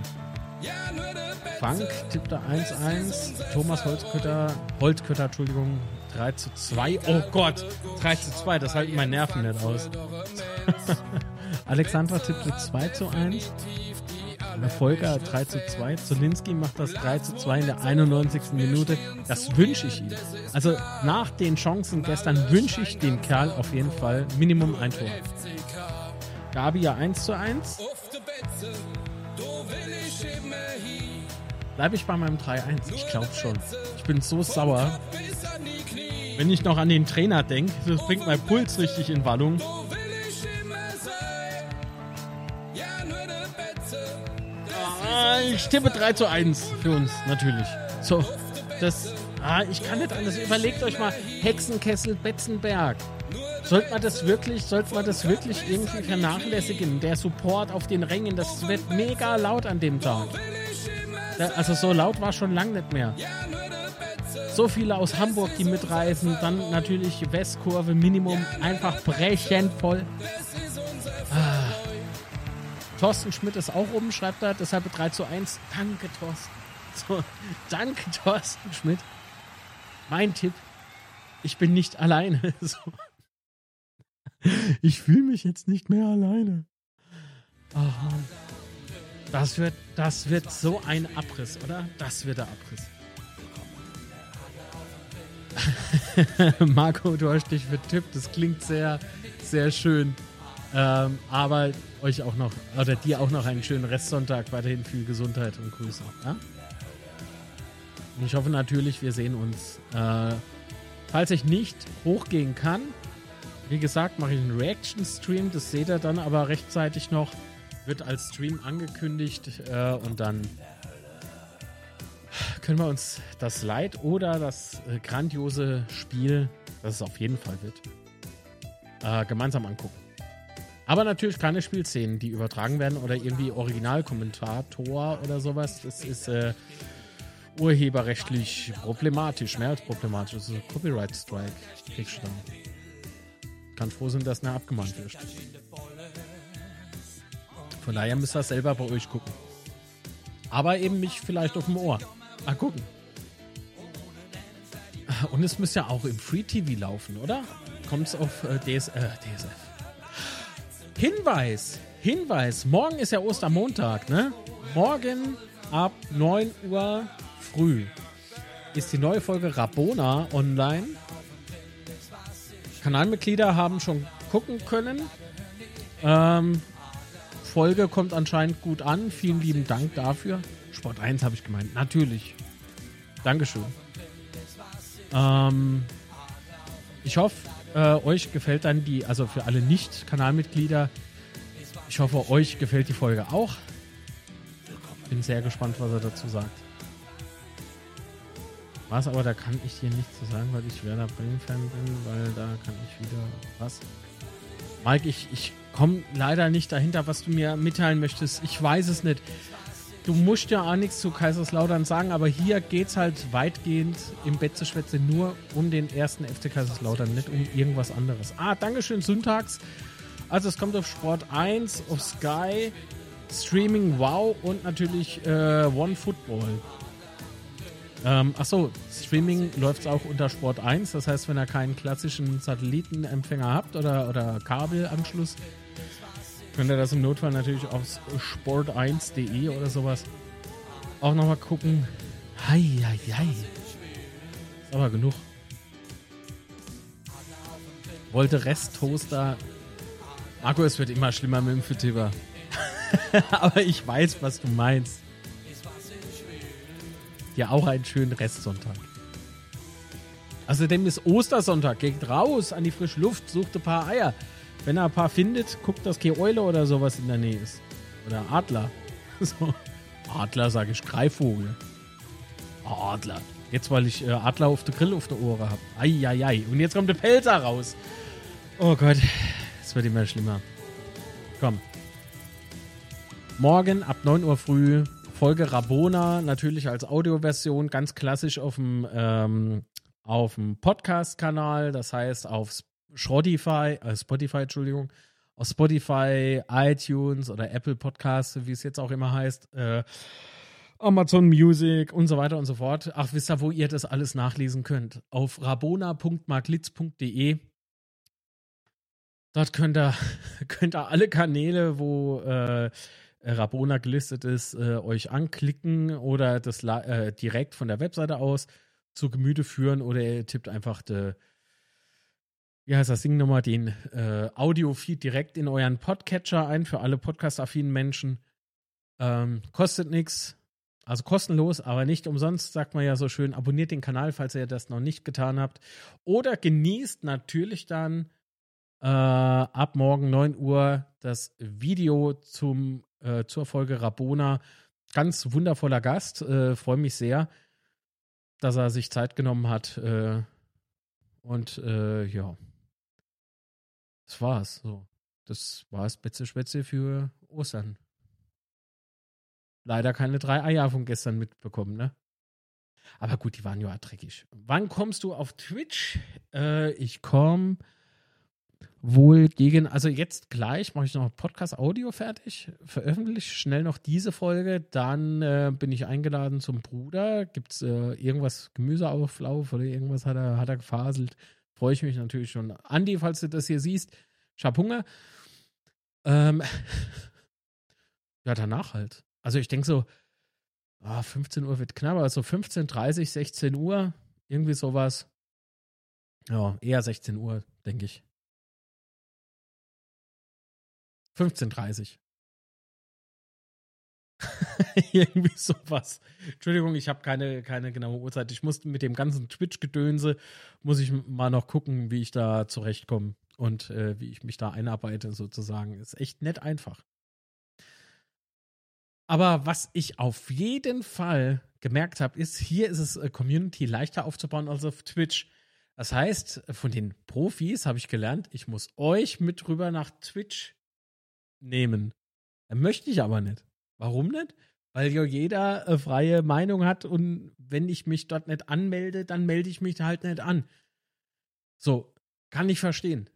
Frank tippte 1-1. Thomas Holzkötter, Holzkötter, Entschuldigung, 3 zu 2. Oh Gott, 3 zu 2, das halten meine Nerven nicht aus. Alexandra tippte 2 zu 1. Volker 3 zu 2. Zolinski macht das 3 zu 2 in der 91. Minute. Das wünsche ich ihm. Also nach den Chancen gestern wünsche ich dem Kerl auf jeden Fall Minimum ein Tor. Gabi ja 1 zu 1. Bleibe ich bei meinem 3-1? Ich glaube schon. Ich bin so sauer. Wenn ich noch an den Trainer denke, das bringt mein Puls richtig in Wallung. Ah, ich tippe 3 zu 1 für uns, natürlich. So, das. Ah, ich kann nicht anders. Überlegt euch mal, Hexenkessel, Betzenberg. Sollte man das wirklich, sollte man das wirklich irgendwie vernachlässigen? Der Support auf den Rängen, das wird mega laut an dem Tag. Also so laut war schon lang nicht mehr. So viele aus Hamburg, die mitreisen, dann natürlich Westkurve Minimum, einfach brechend voll. Thorsten Schmidt ist auch oben, schreibt er, deshalb 3 zu 1. Danke, Thorsten. So, danke, Thorsten Schmidt. Mein Tipp, ich bin nicht alleine. So. Ich fühle mich jetzt nicht mehr alleine. Ach, Das wird, das wird so ein Abriss, oder? Das wird der Abriss. Marco, du hast dich vertippt. Das klingt sehr, sehr schön. Ähm, aber euch auch noch, oder dir auch noch einen schönen Restsonntag. Weiterhin viel Gesundheit und Grüße. Ja? Und ich hoffe natürlich, wir sehen uns. Äh, falls ich nicht hochgehen kann, wie gesagt, mache ich einen Reaction-Stream. Das seht ihr dann aber rechtzeitig noch. Wird als Stream angekündigt äh, und dann können wir uns das Leid oder das äh, grandiose Spiel, das es auf jeden Fall wird, äh, gemeinsam angucken. Aber natürlich keine Spielszenen, die übertragen werden oder irgendwie Originalkommentator oder sowas. Das ist äh, urheberrechtlich problematisch, mehr als problematisch. Das ist ein Copyright Strike. Kriegst du dann kann froh sein, dass er abgemahnt wird. Von daher müsst ihr selber bei euch gucken. Aber eben mich vielleicht auf dem Ohr. Mal gucken. Und es müsste ja auch im Free TV laufen, oder? Kommt es auf äh, DS, äh, DSF. Hinweis! Hinweis! Morgen ist ja Ostermontag, ne? Morgen ab 9 Uhr früh ist die neue Folge Rabona online. Kanalmitglieder haben schon gucken können. Ähm, Folge kommt anscheinend gut an. Vielen lieben Dank dafür. Sport 1 habe ich gemeint. Natürlich. Dankeschön. Ähm, ich hoffe, äh, euch gefällt dann die, also für alle Nicht-Kanalmitglieder, ich hoffe, euch gefällt die Folge auch. Bin sehr gespannt, was er dazu sagt. Was, aber da kann ich dir nichts zu sagen, weil ich Werder Bremen-Fan bin, weil da kann ich wieder. Was? Mike, ich, ich komme leider nicht dahinter, was du mir mitteilen möchtest. Ich weiß es nicht. Du musst ja auch nichts zu Kaiserslautern sagen, aber hier geht es halt weitgehend im Betzeschwätze nur um den ersten FC Kaiserslautern, nicht um irgendwas anderes. Ah, Dankeschön, Syntax. Also es kommt auf Sport 1, auf Sky, Streaming Wow und natürlich äh, One Football. Ähm, achso, Streaming läuft auch unter Sport 1. Das heißt, wenn ihr keinen klassischen Satellitenempfänger habt oder, oder Kabelanschluss, könnt ihr das im Notfall natürlich auf sport1.de oder sowas auch nochmal gucken. Hei, hei, hei. Ist aber genug. Wollte Resttoaster. Marco, es wird immer schlimmer mit dem Fittiver. aber ich weiß, was du meinst dir auch einen schönen Restsonntag. Außerdem ist Ostersonntag. Geht raus an die frische Luft, sucht ein paar Eier. Wenn er ein paar findet, guckt, dass keine Eule oder sowas in der Nähe ist. Oder Adler. So. Adler sage ich, Greifvogel. Adler. Jetzt, weil ich äh, Adler auf der Grill auf der Ohren habe. Eieiei. Und jetzt kommt der Pelzer raus. Oh Gott. Es wird immer schlimmer. Komm. Morgen ab 9 Uhr früh Folge Rabona natürlich als Audioversion, ganz klassisch auf dem, ähm, auf dem Podcast-Kanal, das heißt auf Spotify, äh, Spotify, Entschuldigung, auf Spotify, iTunes oder Apple Podcasts, wie es jetzt auch immer heißt, äh, Amazon Music und so weiter und so fort. Ach, wisst ihr, wo ihr das alles nachlesen könnt? Auf rabona.maglitz.de. Dort könnt ihr, könnt ihr alle Kanäle, wo äh, Rabona gelistet ist, äh, euch anklicken oder das äh, direkt von der Webseite aus zu Gemüte führen oder ihr tippt einfach de, wie heißt das Ding nochmal, den äh, Audio-Feed direkt in euren Podcatcher ein für alle podcast-affinen Menschen. Ähm, kostet nichts, also kostenlos, aber nicht umsonst, sagt man ja so schön. Abonniert den Kanal, falls ihr das noch nicht getan habt. Oder genießt natürlich dann äh, ab morgen 9 Uhr das Video zum äh, zur Folge Rabona. Ganz wundervoller Gast. Äh, Freue mich sehr, dass er sich Zeit genommen hat. Äh, und äh, ja, das war's. So. Das war's Betze Spätze für Ostern. Leider keine drei Eier von gestern mitbekommen, ne? Aber gut, die waren ja dreckig. Wann kommst du auf Twitch? Äh, ich komme wohl gegen, also jetzt gleich mache ich noch Podcast-Audio fertig, veröffentliche schnell noch diese Folge, dann äh, bin ich eingeladen zum Bruder. Gibt es äh, irgendwas, Gemüseauflauf oder irgendwas hat er, hat er gefaselt? Freue ich mich natürlich schon. Andi, falls du das hier siehst, ich habe Hunger. Ähm, ja, danach halt. Also ich denke so, ah, 15 Uhr wird knapp, also 15, 30, 16 Uhr, irgendwie sowas. Ja, eher 16 Uhr, denke ich. 15.30 Irgendwie sowas. Entschuldigung, ich habe keine, keine genaue Uhrzeit. Ich muss mit dem ganzen Twitch-Gedönse, muss ich mal noch gucken, wie ich da zurechtkomme und äh, wie ich mich da einarbeite sozusagen. Ist echt nett einfach. Aber was ich auf jeden Fall gemerkt habe, ist, hier ist es äh, Community leichter aufzubauen als auf Twitch. Das heißt, von den Profis habe ich gelernt, ich muss euch mit rüber nach Twitch nehmen. Möchte ich aber nicht. Warum nicht? Weil ja jeder äh, freie Meinung hat und wenn ich mich dort nicht anmelde, dann melde ich mich halt nicht an. So, kann ich verstehen.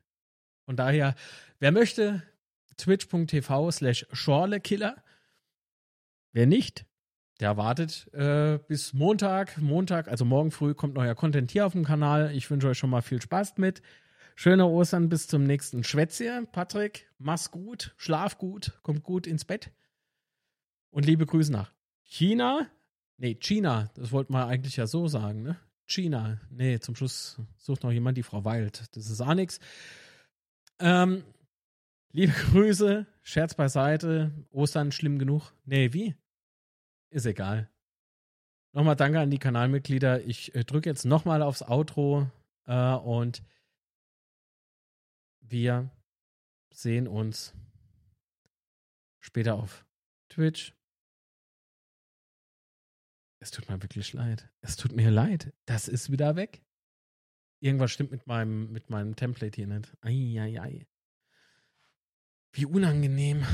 Von daher, wer möchte, twitch.tv slash Schorlekiller. Wer nicht, der wartet äh, bis Montag. Montag, also morgen früh, kommt neuer Content hier auf dem Kanal. Ich wünsche euch schon mal viel Spaß mit. Schöne Ostern bis zum nächsten Schwätze. Patrick, mach's gut, schlaf gut, kommt gut ins Bett. Und liebe Grüße nach China. Nee, China, das wollten wir eigentlich ja so sagen, ne? China. Nee, zum Schluss sucht noch jemand die Frau Wild. Das ist auch nix. Ähm, liebe Grüße, Scherz beiseite. Ostern schlimm genug? Nee, wie? Ist egal. Nochmal danke an die Kanalmitglieder. Ich äh, drücke jetzt nochmal aufs Outro äh, und wir sehen uns später auf Twitch. Es tut mir wirklich leid. Es tut mir leid. Das ist wieder weg. Irgendwas stimmt mit meinem, mit meinem Template hier nicht. Eieiei. Wie unangenehm.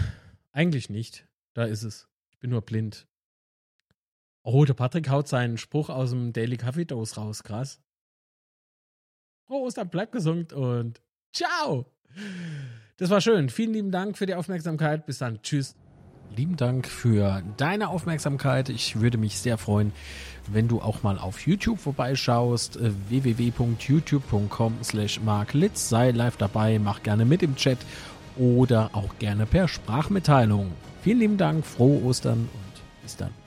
Eigentlich nicht. Da ist es. Ich bin nur blind. Oh, der Patrick haut seinen Spruch aus dem Daily Coffee Dose raus. Krass. Oh, Ostern bleibt gesund und ciao. Das war schön. Vielen lieben Dank für die Aufmerksamkeit. Bis dann. Tschüss. Lieben Dank für deine Aufmerksamkeit. Ich würde mich sehr freuen, wenn du auch mal auf YouTube vorbeischaust. Äh, www.youtube.com slash marklitz. Sei live dabei, mach gerne mit im Chat oder auch gerne per Sprachmitteilung. Vielen lieben Dank, frohe Ostern und bis dann.